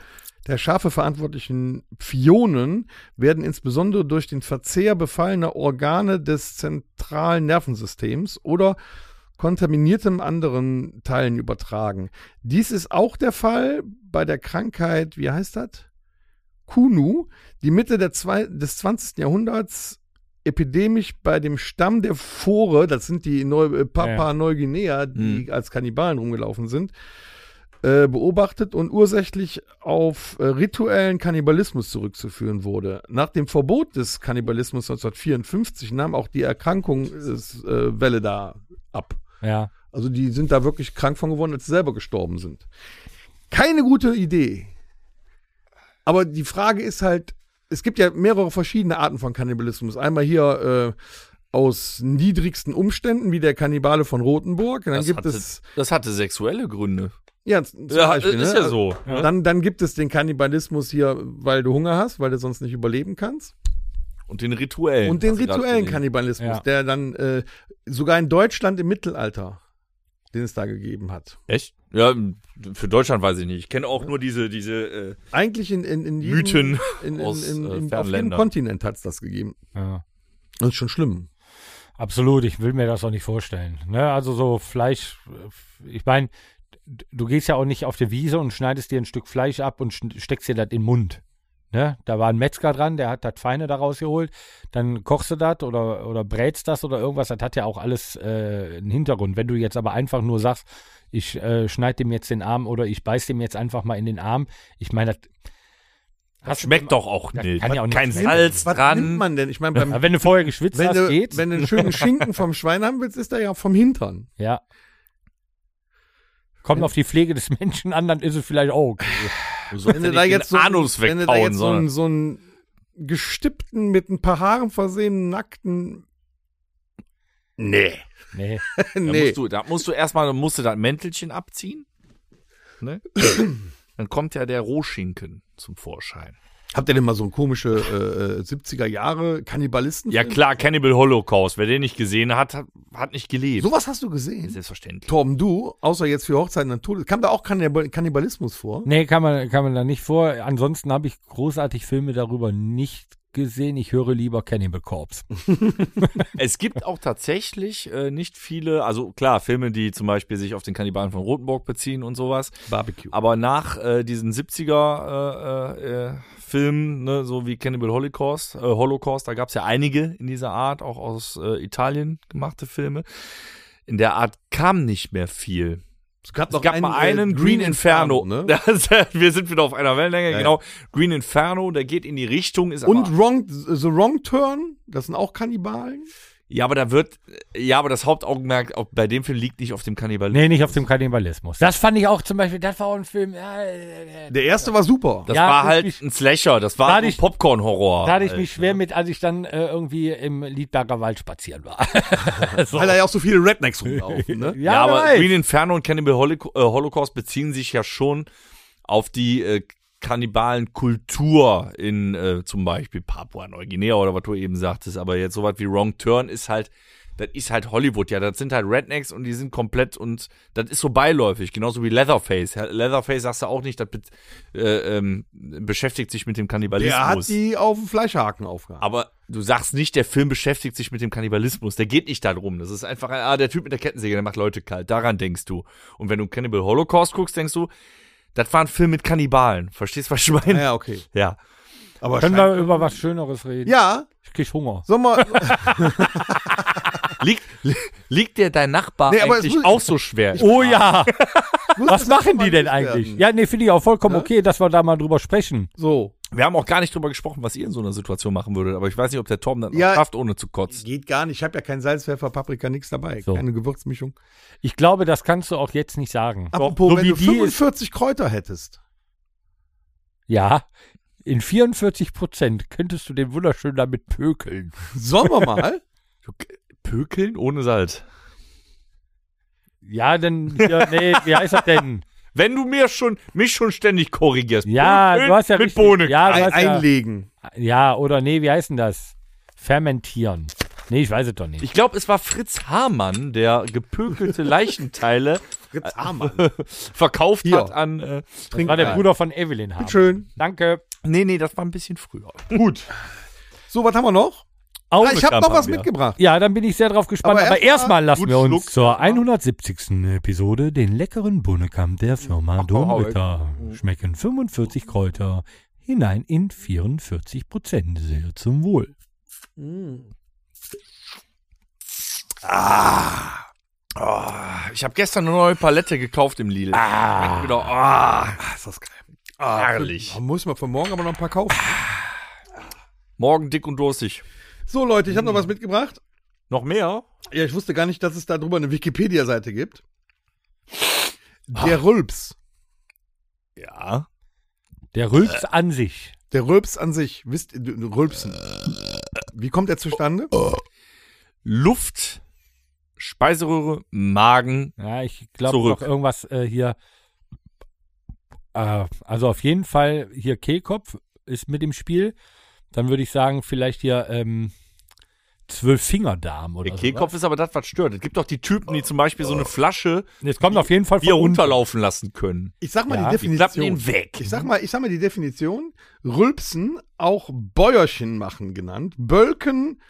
S3: der Schafe verantwortlichen Phionen werden insbesondere durch den Verzehr befallener Organe des zentralen Nervensystems oder kontaminiertem anderen Teilen übertragen. Dies ist auch der Fall bei der Krankheit, wie heißt das? Kunu, die Mitte zwei, des 20. Jahrhunderts epidemisch bei dem Stamm der Fore, das sind die Neu äh, Papua-Neuguinea, die als Kannibalen rumgelaufen sind, äh, beobachtet und ursächlich auf äh, rituellen Kannibalismus zurückzuführen wurde. Nach dem Verbot des Kannibalismus 1954 nahm auch die Erkrankungswelle da ab.
S2: Ja.
S3: Also die sind da wirklich krank von geworden, als sie selber gestorben sind. Keine gute Idee. Aber die Frage ist halt, es gibt ja mehrere verschiedene Arten von Kannibalismus. Einmal hier äh, aus niedrigsten Umständen, wie der Kannibale von Rothenburg. Und dann
S4: das,
S3: gibt
S4: hatte,
S3: es,
S4: das hatte sexuelle Gründe.
S3: Ja, zum
S4: Ja,
S3: Beispiel,
S4: ist
S3: ne?
S4: ja so.
S3: Dann, dann gibt es den Kannibalismus hier, weil du Hunger hast, weil du sonst nicht überleben kannst.
S4: Und den rituellen.
S3: Und den rituellen. Kannibalismus,
S2: Ja.
S3: der dann äh, sogar in Deutschland im Mittelalter, den es da gegeben hat.
S4: Echt? Ja, für Deutschland weiß ich nicht. Ich kenne auch nur diese, diese äh,
S3: Eigentlich in, in, in jedem,
S4: Mythen
S3: in, in,
S4: aus,
S3: in,
S4: äh,
S3: in, auf jedem. Kontinent hat es das gegeben.
S2: ja.
S3: Das ist schon schlimm.
S2: Absolut, ich will mir das auch nicht vorstellen. Ne? Also so Fleisch, äh, ich meine, du gehst ja auch nicht auf die Wiese und schneidest dir ein Stück Fleisch ab und steckst dir das in den Mund. Ne? Da war ein Metzger dran, der hat das Feine da rausgeholt. Dann kochst du das oder, oder brätst das oder irgendwas. Das hat ja auch alles äh, einen Hintergrund. Wenn du jetzt aber einfach nur sagst, ich äh, schneide dem jetzt den Arm oder ich beiß dem jetzt einfach mal in den Arm. Ich meine, das
S4: Das schmeckt doch auch nicht.
S2: kann ja auch nicht
S4: Kein
S2: schmecken.
S4: Salz
S3: Was
S4: dran.
S3: nimmt man denn? Ich meine, (laughs)
S2: wenn du vorher geschwitzt
S3: wenn
S2: hast,
S3: du,
S2: geht's.
S3: wenn du einen schönen Schinken vom Schwein haben willst, ist der ja vom Hintern.
S2: ja. Kommt auf die Pflege des (laughs) Menschen an, dann ist es vielleicht auch okay.
S4: Du sollst
S3: Wenn du da jetzt so,
S4: Anus
S3: wenn du da
S4: weghauen,
S3: jetzt so einen, so einen gestippten, mit ein paar Haaren versehenen, nackten. Nee.
S2: Nee. (laughs)
S4: da,
S3: nee.
S4: musst du, da musst du erstmal musst du das Mäntelchen abziehen. Ne? (clears throat) dann kommt ja der Rohschinken zum Vorschein.
S3: Habt ihr denn mal so ein komische äh, äh, 70er Jahre Kannibalisten?
S4: Ja klar, Cannibal Holocaust. Wer den nicht gesehen hat, hat, hat nicht gelebt.
S3: Sowas hast du gesehen?
S4: Selbstverständlich.
S3: Torben, du, außer jetzt für Hochzeiten und Todes, kam da auch Kannibal Kannibalismus vor?
S2: Nee, kann man, kann man da nicht vor. Ansonsten habe ich großartig Filme darüber nicht gesehen. Ich höre lieber Cannibal Corpse. (laughs) (laughs)
S4: Es gibt auch tatsächlich äh, nicht viele, also klar, Filme, die zum Beispiel sich auf den Kannibalen von Rotenburg beziehen und sowas.
S3: Barbecue.
S4: Aber nach äh, diesen 70er äh, äh, Filmen, ne, so wie Cannibal Holocaust, äh, Holocaust, da gab es ja einige in dieser Art, auch aus äh, Italien gemachte Filme. In der Art kam nicht mehr viel.
S3: Es gab,
S4: Es gab mal einen Green, Inferno.
S3: ne? (laughs)
S4: Das, wir sind wieder auf einer Wellenlänge,
S3: Ja,
S4: genau. Green Inferno, der geht in die Richtung, ist
S3: Und Wrong, The Wrong Turn, das sind auch Kannibalen.
S4: Ja, aber da wird, ja, aber das Hauptaugenmerk auch bei dem Film liegt nicht auf dem Kannibalismus.
S2: Nee, nicht auf dem Kannibalismus. Das fand ich auch zum Beispiel, das war auch ein Film. Ja, äh,
S3: Der erste war super.
S4: Das
S2: Ja,
S4: war halt
S2: ich-
S4: ein Slasher, das war
S2: Da
S4: ein Popcorn-Horror.
S2: da hatte ich
S4: halt,
S2: mich schwer mit, als ich dann äh, irgendwie im Liedberger Wald spazieren war. (laughs) so.
S3: Weil da ja auch so viele Rednecks rumlaufen, ne? (laughs)
S4: Ja, aber
S2: wer weiß.
S4: Green Inferno und Cannibal äh, Holocaust beziehen sich ja schon auf die äh, kannibalen Kultur in äh, zum Beispiel Papua Neuguinea oder was du eben sagtest. Aber jetzt sowas wie Wrong Turn ist halt, das ist halt Hollywood, ja. Das sind halt Rednecks und die sind komplett und das ist so beiläufig, genauso wie Leatherface. Leatherface sagst du auch nicht, das äh, ähm, beschäftigt sich mit dem Kannibalismus.
S3: Der hat die auf dem Fleischhaken aufgehabt.
S4: Aber du sagst nicht, der Film beschäftigt sich mit dem Kannibalismus. Der geht nicht darum. Das ist einfach, ah, der Typ mit der Kettensäge, der macht Leute kalt. Daran denkst du. Und wenn du Cannibal Holocaust guckst, denkst du, das war ein Film mit Kannibalen. Verstehst du, was ich meine?
S3: Ja, okay.
S4: Ja.
S3: Aber
S2: Können wir über was Schöneres reden?
S3: ja,
S2: Ich krieg Hunger.
S3: Sommer. (laughs)
S4: Liegt, li- liegt dir dein Nachbar
S3: Nee,
S4: eigentlich auch so schwer?
S2: Oh ja, (laughs) was machen die denn eigentlich?
S3: werden.
S2: Ja, nee, finde ich auch vollkommen
S3: Ja?
S2: okay, dass wir da mal drüber sprechen.
S3: So.
S4: Wir haben auch gar nicht drüber gesprochen, was ihr in so einer Situation machen würdet. Aber ich weiß nicht, ob der Tom das noch
S3: Ja.
S4: schafft, ohne zu kotzen.
S3: Geht gar nicht. Ich habe ja kein Salz, Pfeffer, Paprika, nichts dabei.
S2: So.
S3: Keine Gewürzmischung.
S2: Ich glaube, das kannst du auch jetzt nicht sagen.
S3: Apropos,
S2: so
S3: wenn
S2: wie
S3: du
S2: die
S3: 45 Kräuter hättest.
S2: Ja, in 44 Prozent könntest du den wunderschön damit pökeln.
S3: Sollen wir mal? (laughs)
S4: Pökeln ohne Salz.
S2: Ja, denn, ja, nee, wie heißt das denn?
S4: Wenn du mir schon, mich schon ständig korrigierst.
S2: Ja,
S4: Pökeln
S2: du hast ja
S4: mit
S2: richtig-
S4: Bohne.
S2: Ja, du
S3: Ein, einlegen.
S2: ja, oder nee, wie heißt denn das? Fermentieren. Nee, ich weiß es doch nicht.
S4: Ich glaube, es war Fritz Hamann, der gepökelte Leichenteile
S3: Fritz Hamann. (laughs)
S4: verkauft
S3: Hier.
S4: hat an. Äh,
S3: Trink
S2: war der. Bruder von Evelyn haben.
S3: Schön.
S2: Danke.
S4: nee, nee, das war ein bisschen früher.
S3: Gut. So, was haben wir noch?
S2: Auch
S3: Ah, ich habe noch was
S4: wir.
S3: mitgebracht.
S2: Ja, dann bin ich sehr drauf gespannt.
S3: Aber
S2: Aber,
S3: erst
S2: erstmal
S3: mal
S2: lassen wir uns
S4: Schluck
S2: zur
S4: erstmal.
S2: 170. Episode den leckeren Bunnekamp der Firma Domritter schmecken 45 Kräuter hinein in 44 Prozent. Sehr zum Wohl.
S4: Ah. Oh, ich habe gestern eine neue Palette gekauft im Lidl. Ah. Wieder, ah,
S3: Ah, ist das geil.
S4: herrlich.
S3: Da muss man für morgen aber noch ein paar kaufen.
S4: Morgen dick und durstig.
S3: So, Leute, ich habe noch was mitgebracht.
S4: Noch mehr?
S3: Ja, ich wusste gar nicht, dass es da drüber eine Wikipedia-Seite gibt. Der Rülps.
S4: Ja.
S2: Der Rülps an sich.
S3: Der Rülps an sich. Wisst ihr, du- Rülpsen. Wie kommt er zustande?
S4: Luft, Speiseröhre, Magen.
S2: Ja, ich glaube noch irgendwas äh, hier. Äh, also auf jeden Fall hier Kehlkopf ist mit im Spiel. Dann würde ich sagen, vielleicht hier ähm, Zwölffingerdarm oder
S4: Der
S2: so.
S4: Kehlkopf ist aber das, was stört. Es gibt doch die Typen, die zum Beispiel so eine Flasche
S2: Es kommt auf jeden Fall
S4: Bier
S2: von unten.
S4: runterlaufen lassen können.
S3: Ich sag mal
S2: Ja,
S3: die
S4: Die klappen
S3: Definition.
S4: ihn weg.
S3: Ich sag mal, ich sag mal die Definition. Rülpsen, auch Bäuerchen machen genannt. Bölken,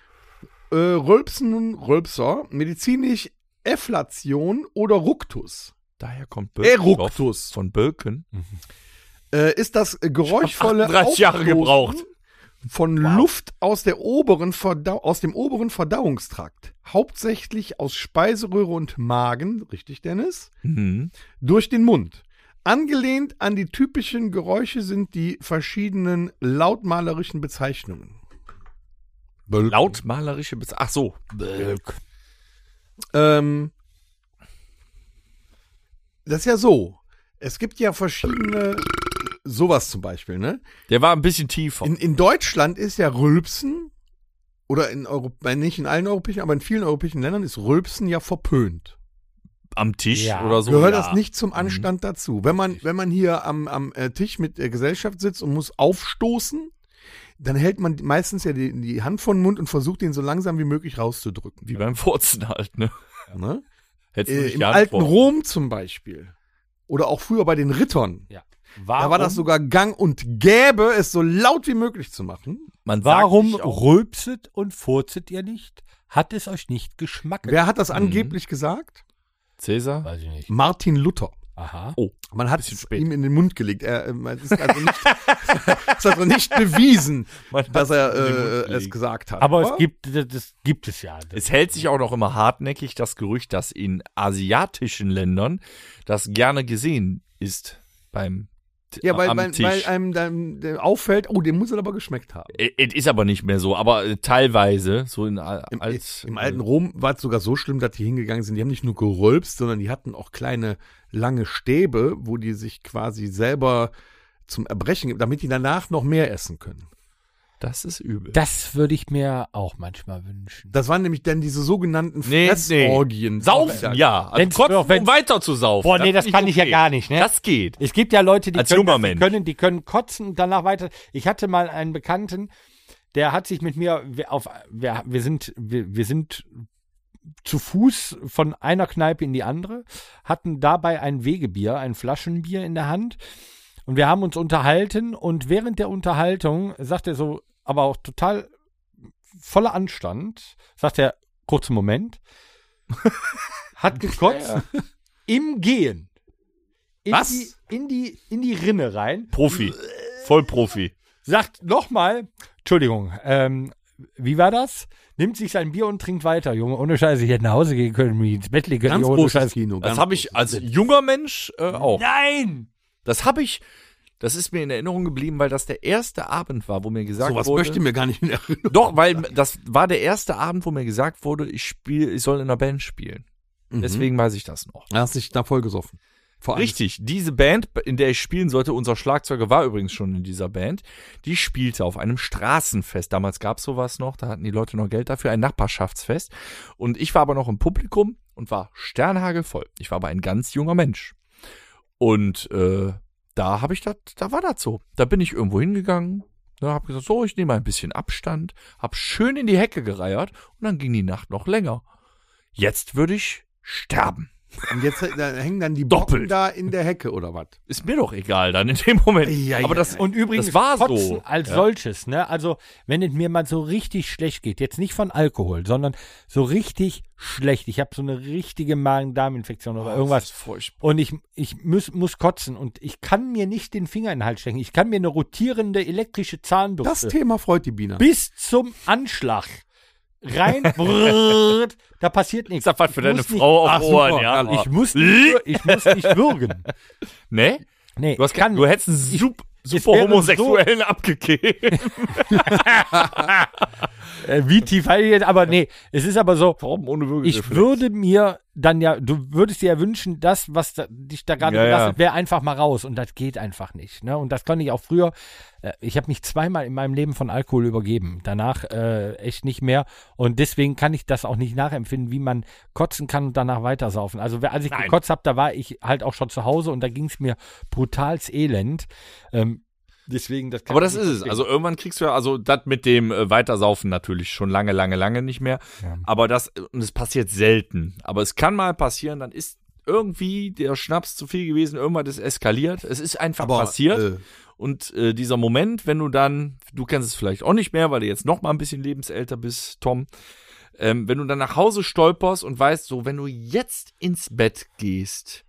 S3: äh, Rülpsen, Rülpser, medizinisch Efflation oder Ruktus.
S4: Daher kommt Bölken.
S3: Eructus.
S4: Von Bölken.
S3: Äh, ist das geräuschvolle
S4: 38 Jahre
S3: Aufstoßen
S4: gebraucht.
S3: Von Luft aus, der oberen Verdau aus dem oberen Verdauungstrakt, hauptsächlich aus Speiseröhre und Magen, richtig Dennis,
S4: Mhm.
S3: durch den Mund. Angelehnt an die typischen Geräusche sind die verschiedenen lautmalerischen Bezeichnungen.
S4: Lautmalerische Bez Ach so.
S3: Ähm, das ist ja so. Es gibt ja verschiedene, sowas zum Beispiel, ne?
S4: Der war ein bisschen tiefer.
S3: In, in Deutschland ist ja Rülpsen, oder in Europa, nicht in allen europäischen, aber in vielen europäischen Ländern ist Rülpsen ja verpönt.
S4: Am Tisch
S2: Ja.
S4: oder so.
S3: Gehört
S4: ja.
S3: das nicht zum Anstand dazu? Wenn man, wenn man hier am, am äh, Tisch mit der Gesellschaft sitzt und muss aufstoßen, dann hält man meistens ja die, die Hand vor den Mund und versucht, den so langsam wie möglich rauszudrücken.
S4: Wie beim Furzen halt, ne?
S3: Ne?
S4: Hättest du
S3: Äh,
S4: nicht
S3: Im alten Rom zum Beispiel. Oder auch früher bei den Rittern.
S2: Ja.
S3: Da war das sogar gang und gäbe, es so laut wie möglich zu machen.
S4: Man
S2: Warum rülpset und furzet ihr nicht? Hat es euch nicht geschmackt?
S3: Wer hat das
S4: Mhm.
S3: angeblich gesagt?
S4: Cäsar?
S2: Weiß ich nicht.
S3: Martin Luther.
S2: Aha.
S3: Man hat es
S4: spät.
S3: ihm in den Mund gelegt. Er es ist also nicht, (laughs) ist also nicht bewiesen, (laughs) dass er äh, es gesagt hat.
S2: Aber es gibt, das gibt es ja. Das
S4: Es hält sich auch noch immer hartnäckig das Gerücht, dass in asiatischen Ländern das gerne gesehen ist beim
S3: ja, weil, weil, weil einem dann auffällt, oh, dem muss er aber geschmeckt haben.
S4: Es ist aber nicht mehr so, aber äh, teilweise, so in
S3: Im,
S4: als
S3: Im alten Rom war es sogar so schlimm, dass die hingegangen sind. Die haben nicht nur gerülpst, sondern die hatten auch kleine, lange Stäbe, wo die sich quasi selber zum Erbrechen, damit die danach noch mehr essen können.
S4: Das ist übel.
S2: Das würde ich mir auch manchmal wünschen.
S3: Das waren nämlich dann diese sogenannten
S4: Nee,
S3: Fressorgien.
S4: Saufen, ja. Also
S2: Wenn's-
S4: kotzen,
S2: wenn-
S4: um weiter zu saufen.
S2: Boah, nee, das kann ich ja
S4: okay.
S2: gar nicht, ne?
S4: Das geht.
S2: Es gibt ja Leute, die
S4: Als
S2: können, das, die können, die können kotzen und danach weiter. Ich hatte mal einen Bekannten, der hat sich mit mir auf, wir, wir sind, wir, wir sind zu Fuß von einer Kneipe in die andere, hatten dabei ein Wegebier, ein Flaschenbier in der Hand und wir haben uns unterhalten und während der Unterhaltung sagt er so, aber auch total voller Anstand, sagt er, kurzen Moment, (laughs) hat gekotzt im Gehen. In
S3: Was?
S2: Die, in, die, in die Rinne rein.
S4: Profi. Voll Profi.
S2: Sagt nochmal, Entschuldigung, ähm, wie war das? Nimmt sich sein Bier und trinkt weiter, Junge. Ohne Scheiße, ich hätte nach Hause gehen können, mich ins Bett legen können.
S3: Ganz
S2: ohne Scheiß.
S3: Kino.
S4: Das habe ich als junger Mensch äh, auch.
S2: Nein!
S4: Das habe ich, das ist mir in Erinnerung geblieben, weil das der erste Abend war, wo mir gesagt
S3: Sowas
S4: wurde.
S3: möchte mir gar nicht in Erinnerung.
S4: Doch, weil das war der erste Abend, wo mir gesagt wurde, ich spiele, ich soll in einer Band spielen.
S3: Mhm.
S4: Deswegen weiß ich das noch.
S3: Er hat sich da voll gesoffen. Vor allem.
S4: Richtig, diese Band, in der ich spielen sollte, unser Schlagzeuger war übrigens schon in dieser Band, die spielte auf einem Straßenfest. Damals gab's sowas noch, da hatten die Leute noch Geld dafür, ein Nachbarschaftsfest. Und ich war aber noch im Publikum und war sternhagelvoll. Ich war aber ein ganz junger Mensch. Und äh, da habe ich das, da war das so. Da bin ich irgendwo hingegangen, ne, hab gesagt, so, ich nehme ein bisschen Abstand, hab schön in die Hecke gereiert und dann ging die Nacht noch länger. Jetzt würde ich sterben.
S3: Und jetzt da hängen dann die Bocken
S4: Doppelt.
S3: da in der Hecke oder was?
S4: Ist mir doch egal dann in dem Moment.
S3: Ja, ja,
S4: aber das.
S2: Und übrigens,
S4: das war
S2: Kotzen
S4: so.
S2: als
S4: Ja.
S2: solches, ne? Also, wenn es mir mal so richtig schlecht geht, jetzt nicht von Alkohol, sondern so richtig schlecht. Ich habe so eine richtige Magen-Darm-Infektion oder
S4: Das
S2: irgendwas.
S4: ist furchtbar.
S2: Und ich, ich muss, muss kotzen und ich kann mir nicht den Finger in den Hals stecken. Ich kann mir eine rotierende elektrische
S3: Das
S2: Zahnbürste
S3: Thema freut die Biene.
S2: bis zum Anschlag rein, (laughs) brrrt, da passiert nichts.
S4: Ist das was für
S2: Ich
S4: deine
S2: muss nicht-
S4: Frau auf Ohren,
S3: super.
S4: ja?
S2: Ich muss, nicht, (laughs) ich muss nicht würgen.
S4: Ne?
S2: Nee,
S4: Du, hast
S2: kann,
S4: du hättest einen sup, super
S2: wäre
S4: Homosexuellen abgegeben. (laughs)
S2: äh, wie tief halt jetzt, aber nee, es ist aber so,
S4: Warum ohne
S2: ich würde mir dann ja, du würdest dir ja wünschen, das, was da, dich da gerade
S4: Ja, ja.
S2: belastet, wäre einfach mal raus und das geht einfach nicht. Ne? Und das konnte ich auch früher, äh, ich habe mich zweimal in meinem Leben von Alkohol übergeben, danach äh, echt nicht mehr und deswegen kann ich das auch nicht nachempfinden, wie man kotzen kann und danach weitersaufen. Also als ich
S4: Nein.
S2: gekotzt habe, da war ich halt auch schon zu Hause und da ging es mir brutals elend. Ähm, deswegen, das kann
S4: Aber das ist es. Also irgendwann kriegst du ja, also das mit dem äh, Weitersaufen natürlich schon lange, lange, lange nicht mehr.
S2: Ja.
S4: Aber das, und es passiert selten. Aber es kann mal passieren, dann ist irgendwie der Schnaps zu viel gewesen, irgendwas ist eskaliert. Es ist einfach passiert.
S3: Äh,
S4: Und äh, dieser Moment, wenn du dann, du kennst es vielleicht auch nicht mehr, weil du jetzt noch mal ein bisschen lebensälter bist, Tom, ähm, wenn du dann nach Hause stolperst und weißt, so, wenn du jetzt ins Bett gehst,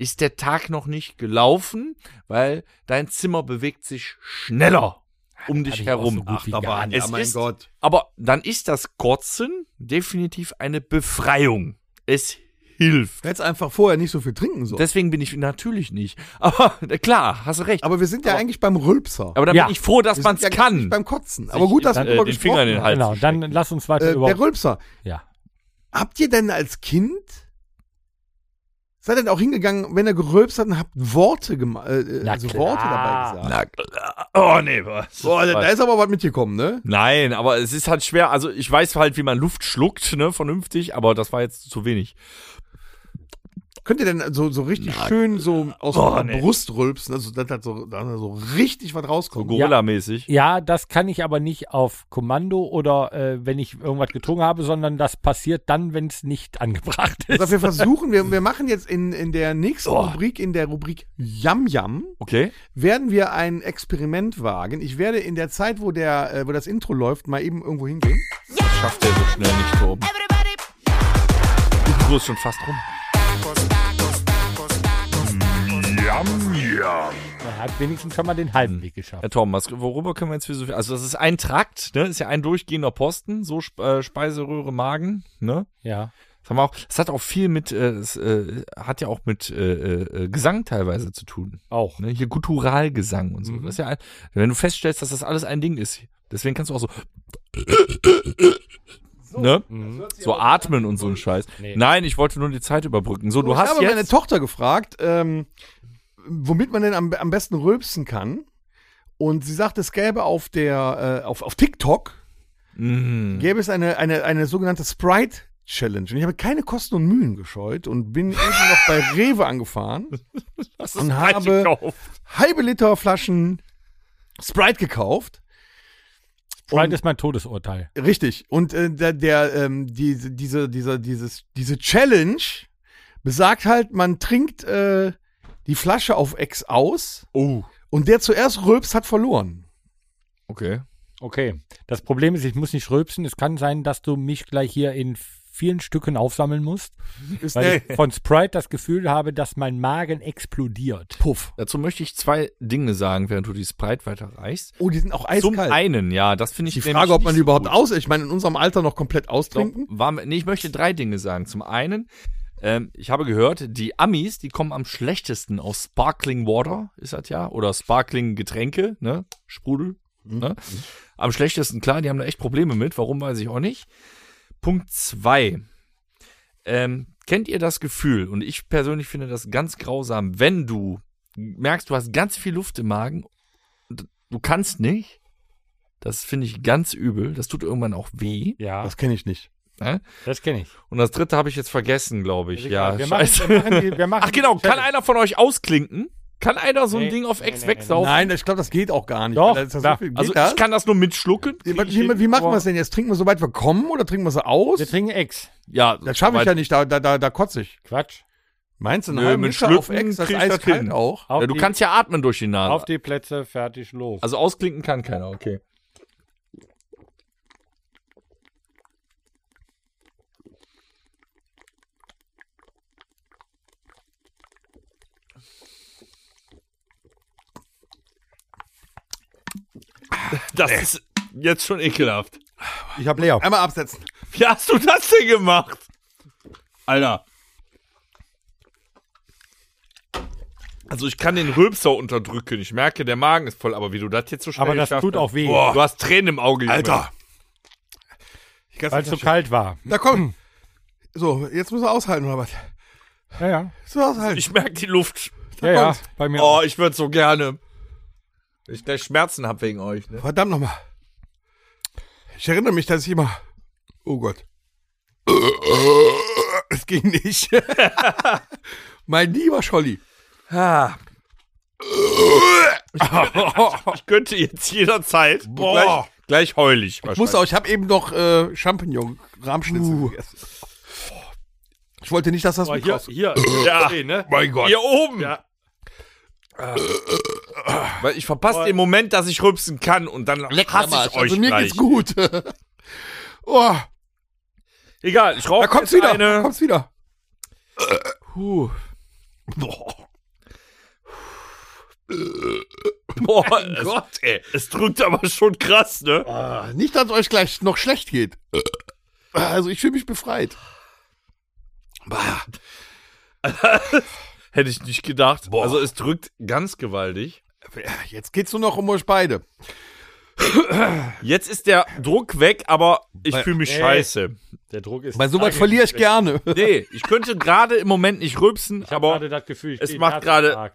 S4: ist der Tag noch nicht gelaufen, weil dein Zimmer bewegt sich schneller um
S2: Hab
S4: dich
S2: so
S4: herum.
S3: waren,
S2: nicht.
S3: ja,
S4: Es
S3: mein
S4: ist-
S3: Gott.
S4: Aber dann ist das Kotzen definitiv eine Befreiung. Es hilft.
S3: Du hättest einfach vorher nicht so viel trinken sollen.
S4: Deswegen bin ich natürlich nicht. Aber äh, klar, hast du recht.
S3: Aber wir sind ja eigentlich beim Rülpser.
S4: Aber da
S2: Ja.
S4: bin ich froh, dass man es
S3: ja
S4: kann.
S3: nicht beim Kotzen. Aber gut, dass
S4: dann,
S3: wir
S4: äh, den Finger in den Hals
S2: Genau, dann lass uns weiter.
S3: Äh,
S2: über.
S3: der Rülpser.
S2: ja.
S3: Habt ihr denn als Kind seid ihr denn auch hingegangen, wenn er gerülpst hat und habt Worte gema- äh,
S2: Na
S3: also
S2: klar.
S3: Worte dabei gesagt?
S4: Na klar. Oh, nee, was?
S3: Boah, da, da ist aber was mitgekommen, ne?
S4: Nein, aber es ist halt schwer. Also ich weiß halt, wie man Luft schluckt, ne, vernünftig, aber das war jetzt zu wenig.
S3: Könnt ihr denn so, so richtig schön so aus
S4: Oh,
S3: der
S4: nee.
S3: Brust rülpsen, also dass da so, da so richtig was
S4: So
S3: rauskommt?
S4: Gorilla-mäßig.
S2: ja, das kann ich aber nicht auf Kommando oder äh, wenn ich irgendwas getrunken habe, sondern das passiert dann, wenn es nicht (laughs) angebracht ist.
S3: Also wir versuchen, wir, wir machen jetzt in, in der nächsten
S4: Oh.
S3: Rubrik, in der Rubrik Yam Yam,
S4: Okay.
S3: werden wir ein Experiment wagen. Ich werde in der Zeit, wo der, äh, wo das Intro läuft, mal eben irgendwo hingehen.
S4: Das schafft er so schnell nicht so oben. Die Tour ist schon fast rum.
S1: Yum, yum.
S2: Er hat wenigstens schon mal den halben Weg geschafft.
S4: Herr Tom, was, worüber können wir jetzt philosophieren? Also das ist ein Trakt, ne? Ist ja ein durchgehender Posten, so Sp äh, Speiseröhre, Magen, ne?
S2: Ja.
S4: Das, haben wir auch, das hat auch viel mit, äh, es, äh, hat ja auch mit äh, äh, Gesang teilweise zu tun.
S2: Auch.
S4: Ne? Hier Gutturalgesang und so. Das ist ja, ein, wenn du feststellst, dass das alles ein Ding ist, deswegen kannst du auch so, ne? So atmen und so ein Scheiß.
S2: Nee.
S4: Nein, ich wollte nur die Zeit überbrücken. So, du
S3: ich
S4: hast
S3: habe meine
S4: jetzt.
S3: Tochter gefragt, ähm, womit man denn am, am besten rülpsen kann. Und sie sagt, es gäbe auf der, äh, auf, auf TikTok,
S4: Mhm.
S3: gäbe es eine, eine, eine sogenannte Sprite Challenge. Und ich habe keine Kosten und Mühen gescheut und bin eben noch bei (laughs) Rewe angefahren und habe
S4: gekauft?
S3: halbe Liter Flaschen Sprite gekauft.
S2: Sprite ist mein Todesurteil.
S3: Richtig. Und äh, der, der ähm, diese, diese, dieser, dieses, diese Challenge besagt halt, man trinkt äh, die Flasche auf Ex aus
S4: Oh.
S3: und der zuerst rülpst, hat verloren.
S4: Okay.
S2: Okay. Das Problem ist, ich muss nicht rülpsen. Es kann sein, dass du mich gleich hier in vielen Stücken aufsammeln musst, (laughs)
S3: Ist
S2: weil ich von Sprite das Gefühl habe, dass mein Magen explodiert.
S3: Puff.
S4: Dazu möchte ich zwei Dinge sagen, während du die Sprite weiterreichst.
S3: Oh, die sind auch
S4: Zum
S3: eiskalt.
S4: einen, ja, das finde ich
S3: die Frage, ob man die überhaupt
S4: gut.
S3: aus, ich meine, in unserem Alter noch komplett
S4: Doch,
S3: austrinken.
S4: war, nee, ich möchte drei Dinge sagen. Zum einen, ähm, ich habe gehört, die Amis, die kommen am schlechtesten aus Sparkling Water, ist das ja, oder Sparkling Getränke, ne, Sprudel, ne, am schlechtesten, klar, die haben da echt Probleme mit, warum weiß ich auch nicht. Punkt zwei, ähm, kennt ihr das Gefühl, und ich persönlich finde das ganz grausam, wenn du merkst, du hast ganz viel Luft im Magen, und du kannst nicht, das finde ich ganz übel, das tut irgendwann auch weh,
S2: Ja,
S3: Das kenne ich nicht.
S4: Ne?
S2: das kenne ich.
S4: Und das dritte habe ich jetzt vergessen, glaube ich. Ja,
S2: wir machen, wir machen, die, wir machen (laughs)
S4: Ach genau, kann einer von euch ausklinken? Kann einer so ein
S2: Nee,
S4: Ding auf
S2: nee,
S4: Ex
S2: nee, nee,
S4: wegsaufen?
S3: Nein, ich glaube, das geht auch gar nicht.
S2: Doch,
S3: da ja
S2: klar.
S3: viel- geht
S4: Also
S3: das?
S4: ich kann das nur mitschlucken.
S3: wie, wie, wie machen wir es denn jetzt? Trinken wir so weit wir kommen oder trinken wir sie aus?
S2: Wir trinken Ex.
S4: Ja,
S3: Das schaffe ich ja nicht, da, da, da, da kotze ich.
S2: Quatsch.
S3: Meinst du,
S4: Nö, mit
S3: Liter auf Ex, das
S4: das
S3: eiskalt auch?
S2: Auf
S4: ja, du
S2: die,
S4: kannst ja atmen durch die Nase.
S2: auf die Plätze, fertig, los.
S4: also ausklinken kann keiner, okay. Das ist jetzt schon ekelhaft.
S2: ich habe leer.
S3: Einmal absetzen.
S4: Wie hast du das denn gemacht? Alter. Also ich kann den Rülpser unterdrücken. Ich merke, der Magen ist voll, aber wie du das jetzt so schnell
S2: Aber das tut
S4: hast.
S2: auch weh.
S4: Boah, du hast Tränen im Auge. Junge.
S3: Alter.
S2: Weil es so kalt war.
S3: Da komm. So, jetzt müssen wir aushalten, oder was?
S2: Ja, ja.
S3: So aushalten.
S4: Ich merke die Luft.
S2: Ja, ja. Bei mir
S4: Oh,
S2: auch.
S4: ich würde so gerne. Ich gleich Schmerzen hab wegen euch. Ne?
S3: Verdammt nochmal. Ich erinnere mich, dass ich immer. Oh Gott. (laughs) Es ging nicht. (laughs) mein lieber Scholli.
S4: Ah. (laughs) Ich könnte jetzt jederzeit.
S3: Boah.
S4: Gleich, gleich heulig.
S3: Ich muss auch, ich habe eben noch äh, Champignon-Rahmschnitzel gegessen. Ich wollte nicht, dass das mit raus-
S2: hier.
S4: Ja.
S2: ne?
S3: Mein Gott.
S4: Hier oben.
S2: Ja.
S4: Weil ich verpasse den Moment, dass ich rübsen kann und dann hasse ich euch
S3: also mir
S4: gleich.
S3: geht's gut. (laughs) oh,
S4: Egal, ich rauche
S3: da kommt's
S4: jetzt
S3: wieder.
S4: eine.
S3: Da kommt's wieder.
S4: Puh. Boah, es,
S3: Gott, ey.
S4: es drückt aber schon krass, ne?
S3: Ah, nicht, dass euch gleich noch schlecht geht. Also ich fühle mich befreit. Bah. (laughs)
S4: Hätte ich nicht gedacht. Also es drückt ganz gewaltig.
S3: Jetzt geht's nur noch um euch beide.
S4: Jetzt ist der Druck weg, aber ich fühle mich
S2: Ey.
S4: scheiße.
S2: Der Druck ist.
S3: Bei sowas verliere ich gerne.
S4: Nee, ich könnte gerade im Moment nicht rülpsen,
S2: Ich habe
S4: aber
S2: gerade das Gefühl, ich
S4: es macht gerade-.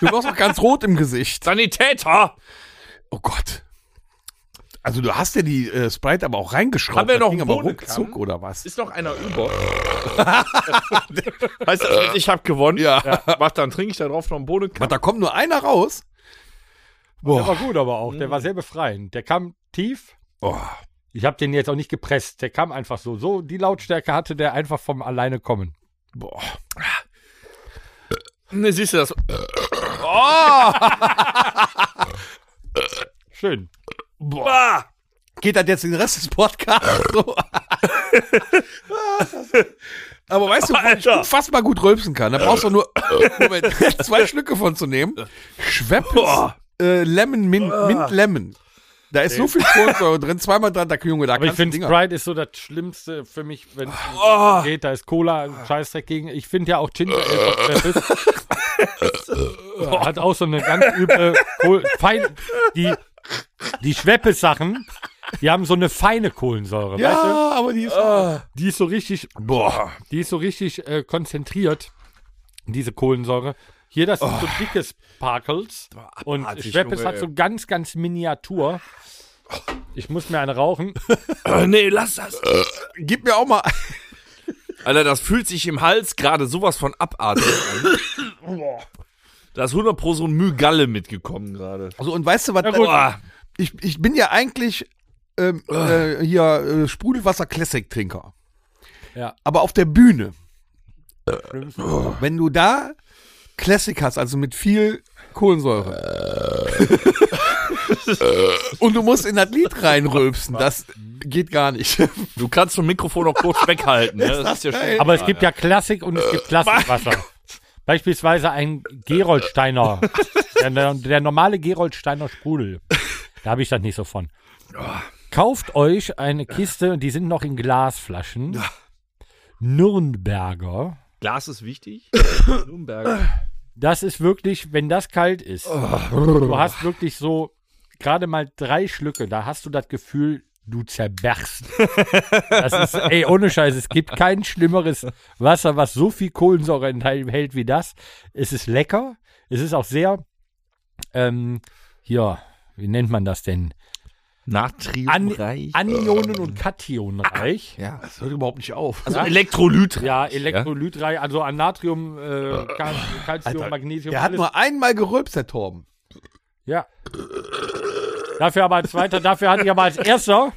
S3: Du warst auch ganz rot im Gesicht.
S4: Sanitäter!
S3: Oh Gott. Also du hast ja die äh, Sprite aber auch reingeschraubt.
S4: Haben wir noch
S3: ging
S4: einen
S3: ruckzuck oder was?
S4: Ist noch einer über? (laughs) heißt das, ich habe gewonnen?
S3: Ja.
S4: Mach dann trinke ich da drauf noch einen Bohnenkamm.
S3: da kommt nur einer raus?
S2: Der war
S3: Boah.
S2: gut, aber auch. Der war sehr befreiend. Der kam tief.
S3: Oh.
S2: Ich habe den jetzt auch nicht gepresst. Der kam einfach so. So die Lautstärke hatte der einfach vom alleine kommen.
S3: Boah.
S4: Ne, siehst du das? (laughs)
S2: Schön.
S4: Boah.
S3: Geht das jetzt den Rest des Podcasts so? (laughs) aber weißt du, wo ich unfassbar gut rülpsen kann? Da brauchst du nur Moment, (laughs) zwei Schlücke von zu nehmen. Schweppes äh, Lemon, Mint, Mint Lemon. Da ist so viel Kohlensäure drin, zweimal dran, da Junge, da
S2: Aber ich finde. Sprite ist so das Schlimmste für mich, wenn es
S4: Oh.
S2: geht. Da ist Cola ein Scheißdreck gegen. Ich finde ja auch Ginger Ale. (laughs) Hat auch so eine ganz üble, Kohl fein, die, die Schweppes-Sachen, die haben so eine feine Kohlensäure, weißt
S3: Ja, aber die ist.
S2: du? Die ist so richtig,
S3: Boah.
S2: die ist so richtig äh, konzentriert, diese Kohlensäure. Hier, das sind so dicke Sparkles. Und Schweppes
S4: Junge,
S2: hat so ganz, ganz Miniatur. Ich muss mir eine rauchen.
S4: Äh, nee, lass das.
S3: Gib mir auch mal.
S4: Alter, das fühlt sich im Hals gerade sowas von abartig an. Da ist 100 pro so ein Mühgalle mitgekommen gerade.
S3: Also, und weißt du was?
S2: Ja,
S3: ich, ich bin ja eigentlich ähm, äh, hier äh, Sprudelwasser Classic Trinker.
S2: Ja.
S3: Aber auf der Bühne, wenn du da Classic hast, also mit viel Kohlensäure. (laughs) und du musst in das Lied reinrülpsen, das geht gar nicht.
S4: Du kannst das Mikrofon noch kurz weghalten. Ne? Das ist ja schon.
S2: Aber es gibt ja Klassik und es gibt Klassenwasser. Beispielsweise ein Geroldsteiner. Der, der normale Geroldsteiner Sprudel. Da habe ich das nicht so von. Kauft euch eine Kiste, die sind noch in Glasflaschen. Nürnberger.
S4: Glas ist wichtig. (coughs) Nürnberger.
S2: Das ist wirklich, wenn das kalt ist, du hast wirklich so gerade mal drei Schlücke, da hast du das Gefühl, du zerberst. Das ist, ey, ohne Scheiß, es gibt kein schlimmeres Wasser, was so viel Kohlensäure enthält wie das. Es ist lecker, es ist auch sehr, ähm, hier, wie nennt man das denn? An
S4: Natriumreich.
S2: Anionen- und Kationreich.
S4: ja.
S3: Das hört überhaupt nicht auf.
S4: Also Elektrolyt.
S2: Ja, Elektrolytreich, also an Natrium, äh, Cal- Calcium, Magnesium,
S3: Der hat nur einmal gerülpst, der Torben.
S2: Ja. Dafür aber als zweiter, dafür hatte ich aber als erster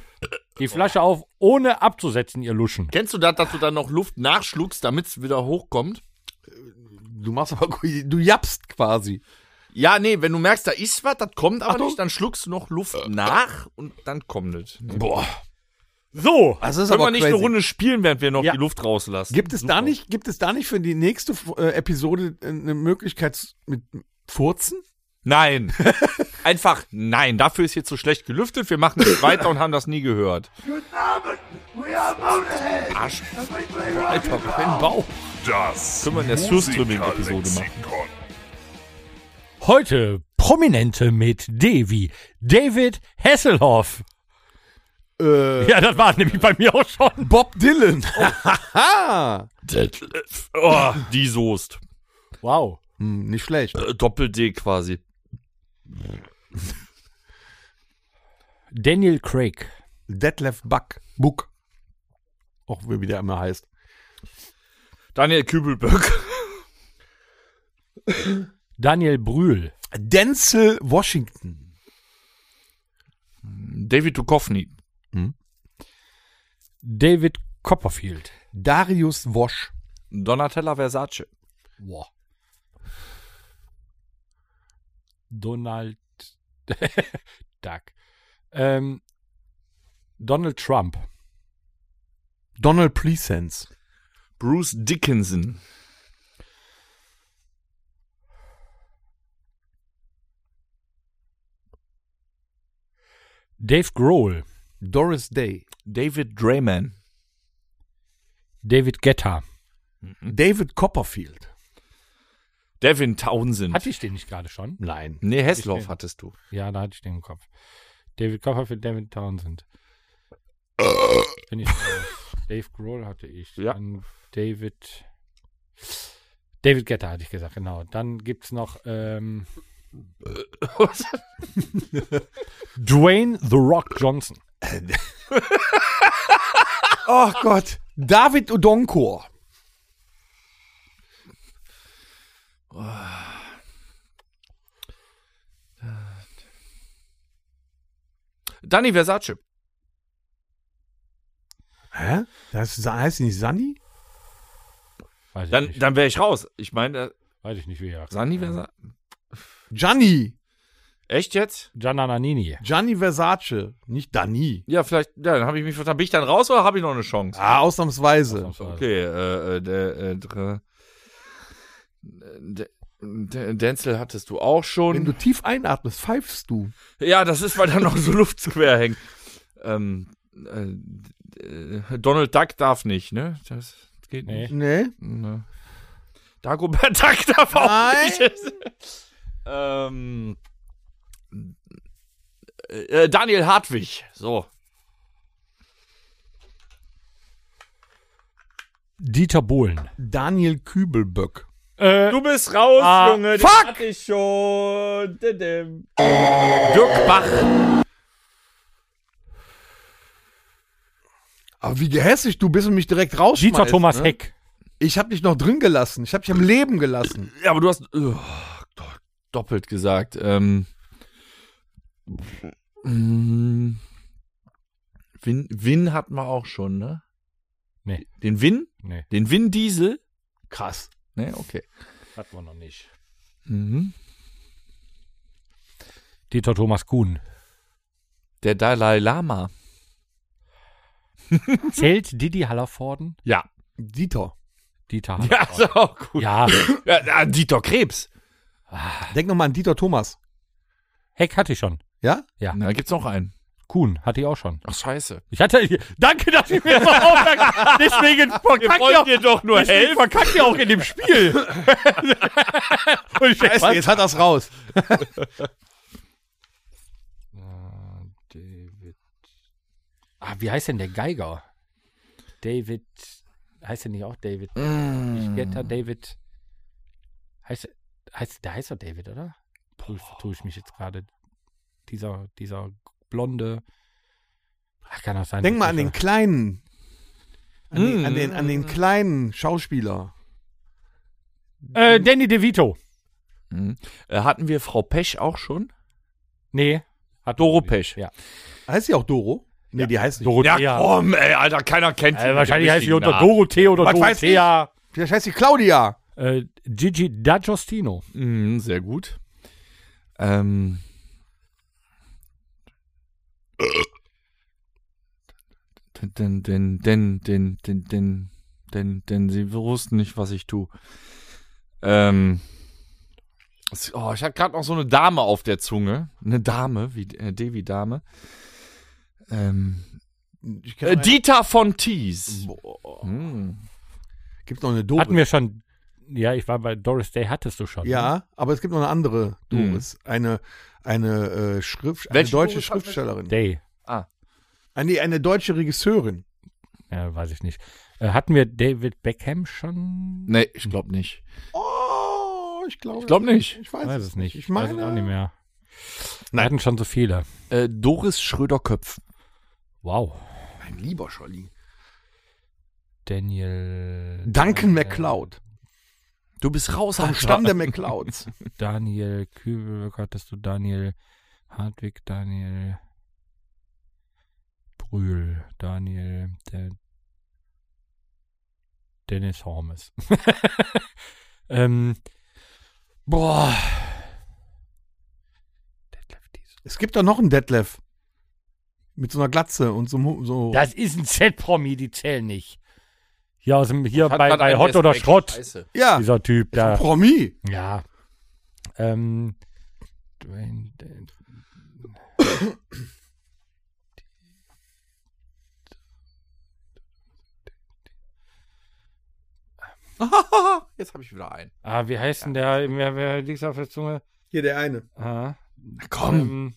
S2: die Flasche auf, ohne abzusetzen, ihr Luschen.
S4: Kennst du das, dass du dann noch Luft nachschluckst, damit es wieder hochkommt?
S3: Du machst aber, du japst quasi.
S4: Ja, nee, wenn du merkst, da ist was, das kommt aber
S3: Achtung.
S4: nicht, dann schluckst du noch Luft nach und dann kommt es.
S3: Boah.
S2: So.
S3: Das ist
S4: Können
S3: aber
S4: wir nicht
S3: crazy.
S4: eine Runde spielen, während wir noch
S2: Ja.
S4: die Luft rauslassen?
S3: Gibt es da nicht, gibt es da nicht für die nächste äh, Episode eine Möglichkeit mit Furzen?
S4: Nein. (laughs) Einfach nein. Dafür ist jetzt so schlecht gelüftet. Wir machen nicht weiter und haben das nie gehört. Arsch. Alter, kein Bauch.
S1: Das
S4: Können wir in der Surströmming-Episode machen.
S2: Heute Prominente mit D wie David Hasselhoff.
S3: Äh,
S2: Ja, das war nämlich bei mir auch schon.
S3: Bob Dylan. (laughs)
S4: Detlef. Oh, die Soest.
S2: Wow.
S3: hm, nicht schlecht.
S4: Äh, Doppel-D quasi.
S2: Daniel Craig.
S3: Detlef Buck. Buck. Auch wie der immer heißt.
S4: Daniel Kübelböck.
S2: Daniel Brühl.
S3: Denzel Washington.
S4: David Duchovny.
S2: David Copperfield.
S3: Darius Wosch.
S4: Donatella Versace.
S2: Wow. Donald (laughs) Duck. Ähm, Donald Trump.
S3: Donald Pleasance.
S4: Bruce Dickinson.
S2: Dave Grohl.
S3: Doris Day.
S4: David Drayman.
S2: David Guetta.
S3: David Copperfield.
S4: Devin Townsend.
S2: Hatte ich den nicht gerade schon?
S3: Nein.
S4: nee, Hessloff
S2: den.
S4: hattest du.
S2: Ja, da hatte ich den im Kopf. David Copperfield, David Townsend. Bin ich raus. Dave Grohl hatte ich.
S4: Ja.
S2: Dann David. David Guetta hatte ich gesagt, genau. Dann gibt's noch ähm, Dwayne The Rock Johnson. (laughs)
S3: Oh Gott. David Odonkor.
S4: Danny Versace.
S3: Hä? Das ist, heißt nicht Sandy?
S2: Weiß ich
S4: Dann,
S2: nicht.
S4: dann wäre ich raus. Ich meine, äh,
S2: Weiß ich nicht, wie er.
S4: Sandy Versace.
S3: Gianni.
S4: Echt jetzt?
S2: Gianna Nannini.
S3: Gianni Versace. Nicht Dani.
S4: Ja, vielleicht, ja, dann habe ich mich vertan. Bin ich dann raus oder habe ich noch eine Chance?
S3: Ah, ausnahmsweise.
S4: Okay, äh, äh, der, äh, Denzel hattest du auch schon.
S3: Wenn du tief einatmest, pfeifst du.
S4: Ja, das ist, weil da noch so Luft quer hängt. Ähm, äh, äh, Donald Duck darf nicht, ne? Das geht
S2: Nee.
S4: nicht.
S3: Nee.
S4: Ne. Dagobert Duck darf auch
S3: Nein.
S4: nicht. ähm, äh, Daniel Hartwig, so.
S2: Dieter Bohlen.
S3: Daniel Kübelböck.
S2: Äh,
S4: Du bist raus,
S2: Ah,
S4: Junge.
S3: fuck!
S4: Den hatte ich schon. Dirk Bach.
S3: Aber wie gehässig du bist und mich direkt rausschmeißt.
S2: Dieter Thomas
S3: ne?
S2: Heck.
S3: Ich hab dich noch drin gelassen. Ich hab dich am Leben gelassen.
S4: Ja, aber du hast oh, do- doppelt gesagt. Ähm, mm, Win, Win hatten wir auch schon, ne?
S2: Nee.
S4: Den Win?
S2: Nee,
S4: Den Win Diesel?
S3: Krass.
S4: Ne, okay.
S2: hatten wir noch nicht.
S4: Mhm.
S2: Dieter Thomas Kuhn.
S4: Der Dalai Lama. (laughs)
S2: Zählt Didi Hallervorden?
S4: Ja.
S3: Dieter.
S2: Dieter
S4: Ja,
S2: Hallervorden.
S4: ist auch gut.
S2: Ja.
S4: Ja, ja, Dieter Krebs.
S3: Denk noch mal an Dieter Thomas.
S2: Heck hatte ich schon.
S3: Ja?
S2: Ja.
S4: Da gibt's noch einen.
S2: Kuhn hatte ich auch schon.
S4: Ach, scheiße.
S2: Ich hatte, (laughs) danke, dass ich mir so aufmerksam, (laughs) deswegen verkackt ihr auch,
S4: dir doch nur
S2: deswegen verkackt ihr auch in dem Spiel. (laughs) Und ich
S3: Scheiße, jetzt hat er's raus.
S2: David. Ah, wie heißt denn der Geiger? David. Heißt der nicht auch David?
S4: Mm.
S2: Getter David. Heißt, heißt, der heißt doch David, oder? Tue ich mich jetzt gerade. Dieser, dieser blonde. Ach, kann auch sein.
S3: Denk mal an den kleinen. An den, an den, an
S2: Mm.
S3: den kleinen Schauspieler.
S2: Äh, Danny DeVito.
S4: Mhm. Äh, hatten wir Frau Pech auch schon?
S2: Nee. Hat
S4: Doro Pech.
S2: Ja.
S3: Heißt sie auch Doro? Nee, die heißt nicht.
S2: Dorothea.
S4: komm, ey, Alter, keiner kennt
S2: Äh, wahrscheinlich heißt sie unter
S4: Namen.
S2: Dorothee oder
S3: Was
S2: Dorothea.
S3: Vielleicht heißt sie Claudia.
S2: Äh, Gigi D'Agostino.
S4: Mhm, sehr gut. Ähm. Denn, denn, denn, denn, denn, denn, denn, denn sie wussten nicht, was ich tue. Ähm. Oh, ich hatte gerade noch so eine Dame auf der Zunge. Eine Dame, wie äh, Devi Dame. Ähm, äh, Dieter von Thies.
S3: Boah.
S4: Hm.
S3: Gibt noch eine Doris.
S2: Hatten wir schon. Ja, ich war bei Doris Day, hattest du schon. ne?
S3: Ja, aber es gibt noch eine andere Doris. Eine, eine, äh, Schrift, eine
S4: Welche
S3: deutsche Schriftstellerin.
S2: Day.
S3: Eine, nee, eine deutsche Regisseurin.
S2: Ja, weiß ich nicht. Äh, hatten wir David Beckham schon?
S4: Nee, ich glaube nicht.
S3: Oh, ich glaube.
S4: Ich glaube nicht.
S3: Ich weiß,
S2: weiß es nicht.
S3: Ich meine.
S2: weiß es auch nicht mehr. Wir
S3: Nein.
S2: hatten schon so viele.
S4: Äh, Doris Schröder-Köpf.
S2: Wow.
S3: Mein lieber Scholli.
S2: Daniel.
S3: Duncan
S2: Daniel-
S3: McCloud.
S4: Du bist raus,
S3: Vom Stamm der McClouds. (laughs)
S2: Daniel Kübel, hattest du Daniel Hartwig, Daniel Brühl, Daniel der Dennis Hormes. (laughs) ähm, boah. Detlef Dies.
S3: es gibt doch noch einen Detlef. Mit so einer Glatze und so. so
S2: Das ist ein Z-Promi, die zählen nicht. Hier aus dem, hier bei, bei
S4: einen,
S2: Hot
S4: der
S2: oder. Schrott.
S4: Scheiße.
S3: ja,
S2: Dieser Typ,
S3: ist ein
S2: der.
S3: Promi.
S2: Ja. Ähm, Dwayne, (laughs)
S4: Jetzt habe ich wieder einen.
S2: Ah, wie heißt denn der? Wer, wer liegt auf der Zunge?
S3: Hier der eine.
S2: Ah,
S4: Komm,
S2: ähm,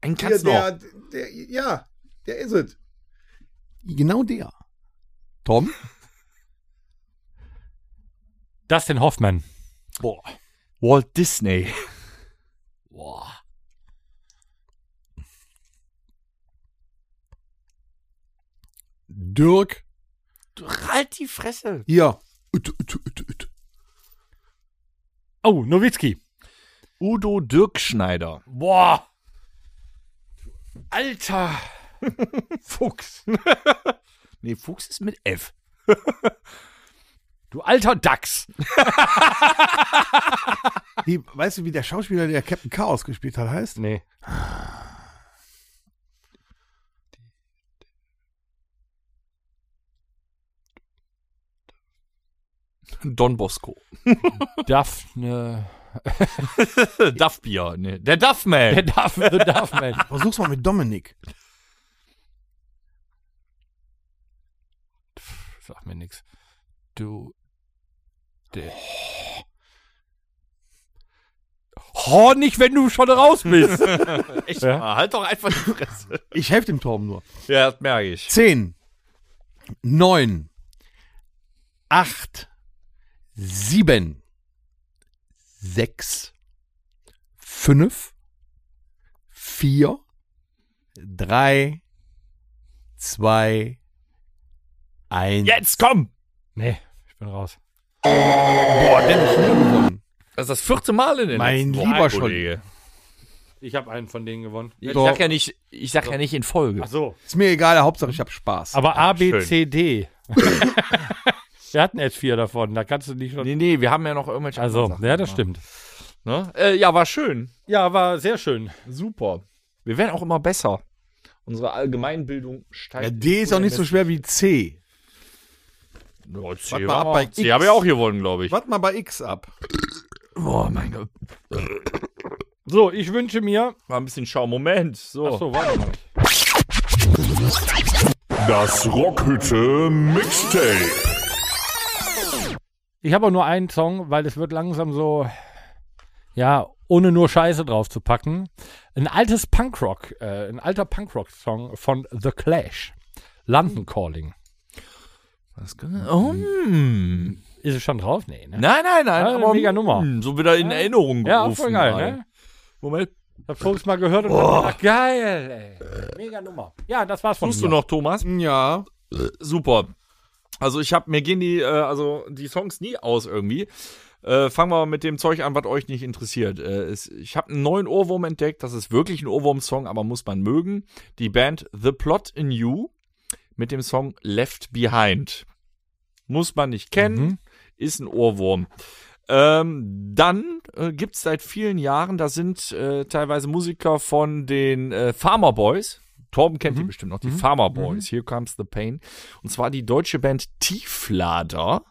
S4: einen
S3: Hier,
S4: kannst noch.
S3: der, der, ja, der ist es. Genau der. Tom?
S2: Dustin Hoffman.
S4: Boah. Walt Disney.
S2: Boah.
S3: Dirk?
S4: Du halt die Fresse.
S3: Ja. Ut, ut, ut, ut.
S2: Oh, Nowitzki.
S4: Udo Dirkschneider.
S2: Boah. Alter. (laughs) Fuchs. (laughs)
S4: Nee, Fuchs ist mit F.
S2: Du alter Dachs. (laughs)
S3: Wie, weißt du, wie der Schauspieler, der Captain Chaos gespielt hat, heißt?
S2: Nee.
S4: Don Bosco. (laughs)
S2: Daphne. (laughs)
S4: Duffbier. Nee, der Duffman.
S2: Der Duff, the Duffman.
S3: Versuch's mal mit Dominik.
S2: Sag mir nix. Du. Der. Oh, nicht, wenn du schon raus bist. (laughs)
S4: Echt
S2: Ja.
S4: mal, halt doch einfach die Fresse.
S3: Ich helfe dem Torben nur.
S4: Ja, das merke ich.
S3: Zehn, neun, acht, sieben, sechs, fünf, vier, drei, zwei, eins.
S4: Jetzt komm!
S2: nee, ich bin raus.
S3: Boah, Dennis schon wieder gewonnen.
S4: Das ist das vierte Mal in den
S3: Mein
S4: letzten Wochen,
S3: lieber
S4: Kollege.
S2: Ich habe einen von denen gewonnen.
S4: Ich
S3: Doch.
S4: sag ja nicht, ich sag ja nicht in Folge.
S2: Ach so.
S3: Ist mir egal, Hauptsache ich habe Spaß.
S2: Aber A, B,
S4: schön.
S2: C, D. (laughs) Wir hatten jetzt vier davon. Da kannst du nicht schon.
S4: Nee, nee, wir haben ja noch irgendwelche
S2: Also,
S4: anderen Sachen
S2: ja, das
S4: gemacht,
S2: stimmt.
S4: Ne? Äh, ja, war schön.
S2: Ja, war sehr schön.
S4: Super. Wir werden auch immer besser. Unsere Allgemeinbildung steigt.
S3: ja, D ist auch nicht so schwer wie C.
S4: Ja, C,
S3: Warte mal ab bei
S4: C
S3: X.
S4: habe ich auch gewonnen, glaube ich.
S3: Warte mal bei X ab.
S4: Boah, mein Gott.
S2: So, ich wünsche mir.
S4: War ein bisschen schau. Moment. So.
S2: Ach so, warte mal.
S1: Das Rockhütte Mixtape.
S2: Ich habe auch nur einen Song, weil es wird langsam so, ja, ohne nur Scheiße drauf zu packen. Ein altes Punkrock, äh, ein alter Punkrock-Song von The Clash. London Calling.
S4: Was Oh, hm.
S2: Ist es schon drauf? Nee, ne?
S4: Nein, nein, nein.
S2: Ja,
S4: aber
S2: mega Nummer.
S4: hm, So wieder in Erinnerung
S2: Ja,
S4: gerufen.
S2: voll geil, ne?
S4: Moment.
S2: Hab Folks mal gehört und hab gedacht, geil, ey. Mega Nummer. Ja, das war's von
S4: Tust
S2: mir.
S4: du noch, Thomas?
S3: Ja.
S4: Super. Also ich habe mir gehen die äh, also die Songs nie aus irgendwie. Äh, fangen wir mit dem Zeug an, was euch nicht interessiert. Äh, es, ich habe einen neuen Ohrwurm entdeckt. Das ist wirklich ein Ohrwurm-Song, aber muss man mögen. Die Band The Plot in You mit dem Song Left Behind. Muss man nicht kennen,
S2: Mhm.
S4: ist ein Ohrwurm. Ähm, dann äh, gibt es seit vielen Jahren, da sind äh, teilweise Musiker von den äh, Farmer Boys. Torben kennt die bestimmt noch, die Farmer Boys. Here comes the pain. Und zwar die deutsche Band Tieflader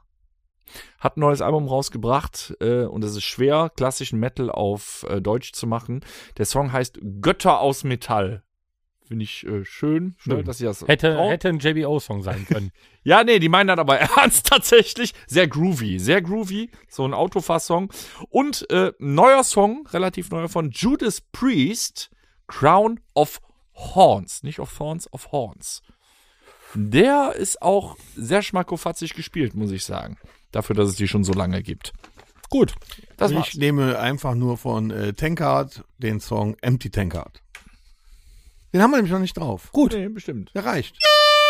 S4: hat ein neues Album rausgebracht äh, und es ist schwer, klassischen Metal auf äh, Deutsch zu machen. Der Song heißt Götter aus Metall. Finde ich äh, schön,
S2: Schön.
S4: Ne, dass sie das
S2: Hätte,
S4: trauen.
S2: hätte ein JBO-Song sein können. (laughs)
S4: Ja, nee, die meinen das aber (laughs) ernst tatsächlich. Sehr groovy, sehr groovy. So ein Autofahr-Song. Und äh, neuer Song, relativ neuer von Judas Priest, Crown of Horns. Nicht of Thorns, of Horns. Der ist auch sehr schmackofatzig gespielt, muss ich sagen. Dafür, dass es die schon so lange gibt.
S2: Gut.
S4: Das
S3: ich
S4: war's.
S3: nehme einfach nur von äh, Tankard den Song Empty Tankard. Den haben wir nämlich noch nicht drauf.
S4: Gut. Nee, bestimmt.
S3: Der reicht.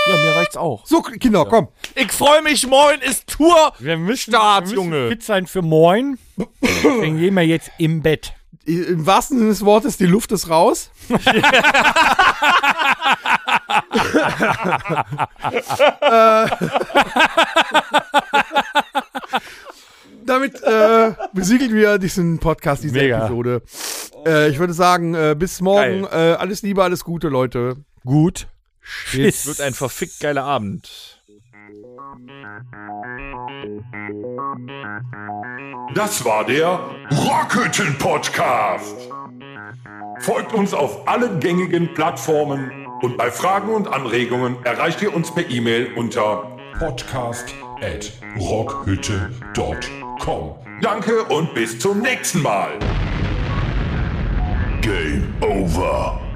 S4: Ja, mir reicht's auch.
S3: So, Kinder, komm.
S4: Ich freue mich, moin, ist Tour.
S2: Wir müssen,
S4: Start,
S2: wir müssen
S4: Junge.
S2: fit sein für Moin. Deswegen gehen wir jetzt im Bett.
S3: Im wahrsten Sinne des Wortes, die Luft ist raus. (laughs) Äh, (laughs) Damit äh, besiegeln wir diesen Podcast, diese
S2: Mega.
S3: Episode. Äh, ich würde sagen, äh, bis morgen. Äh, alles Liebe, alles Gute, Leute.
S2: Gut.
S4: Es wird ein verfickt geiler Abend.
S1: Das war der Rockhütten Podcast. Folgt uns auf allen gängigen Plattformen und bei Fragen und Anregungen erreicht ihr uns per E-Mail unter podcast rockhütte.com. Danke und bis zum nächsten Mal. Game over.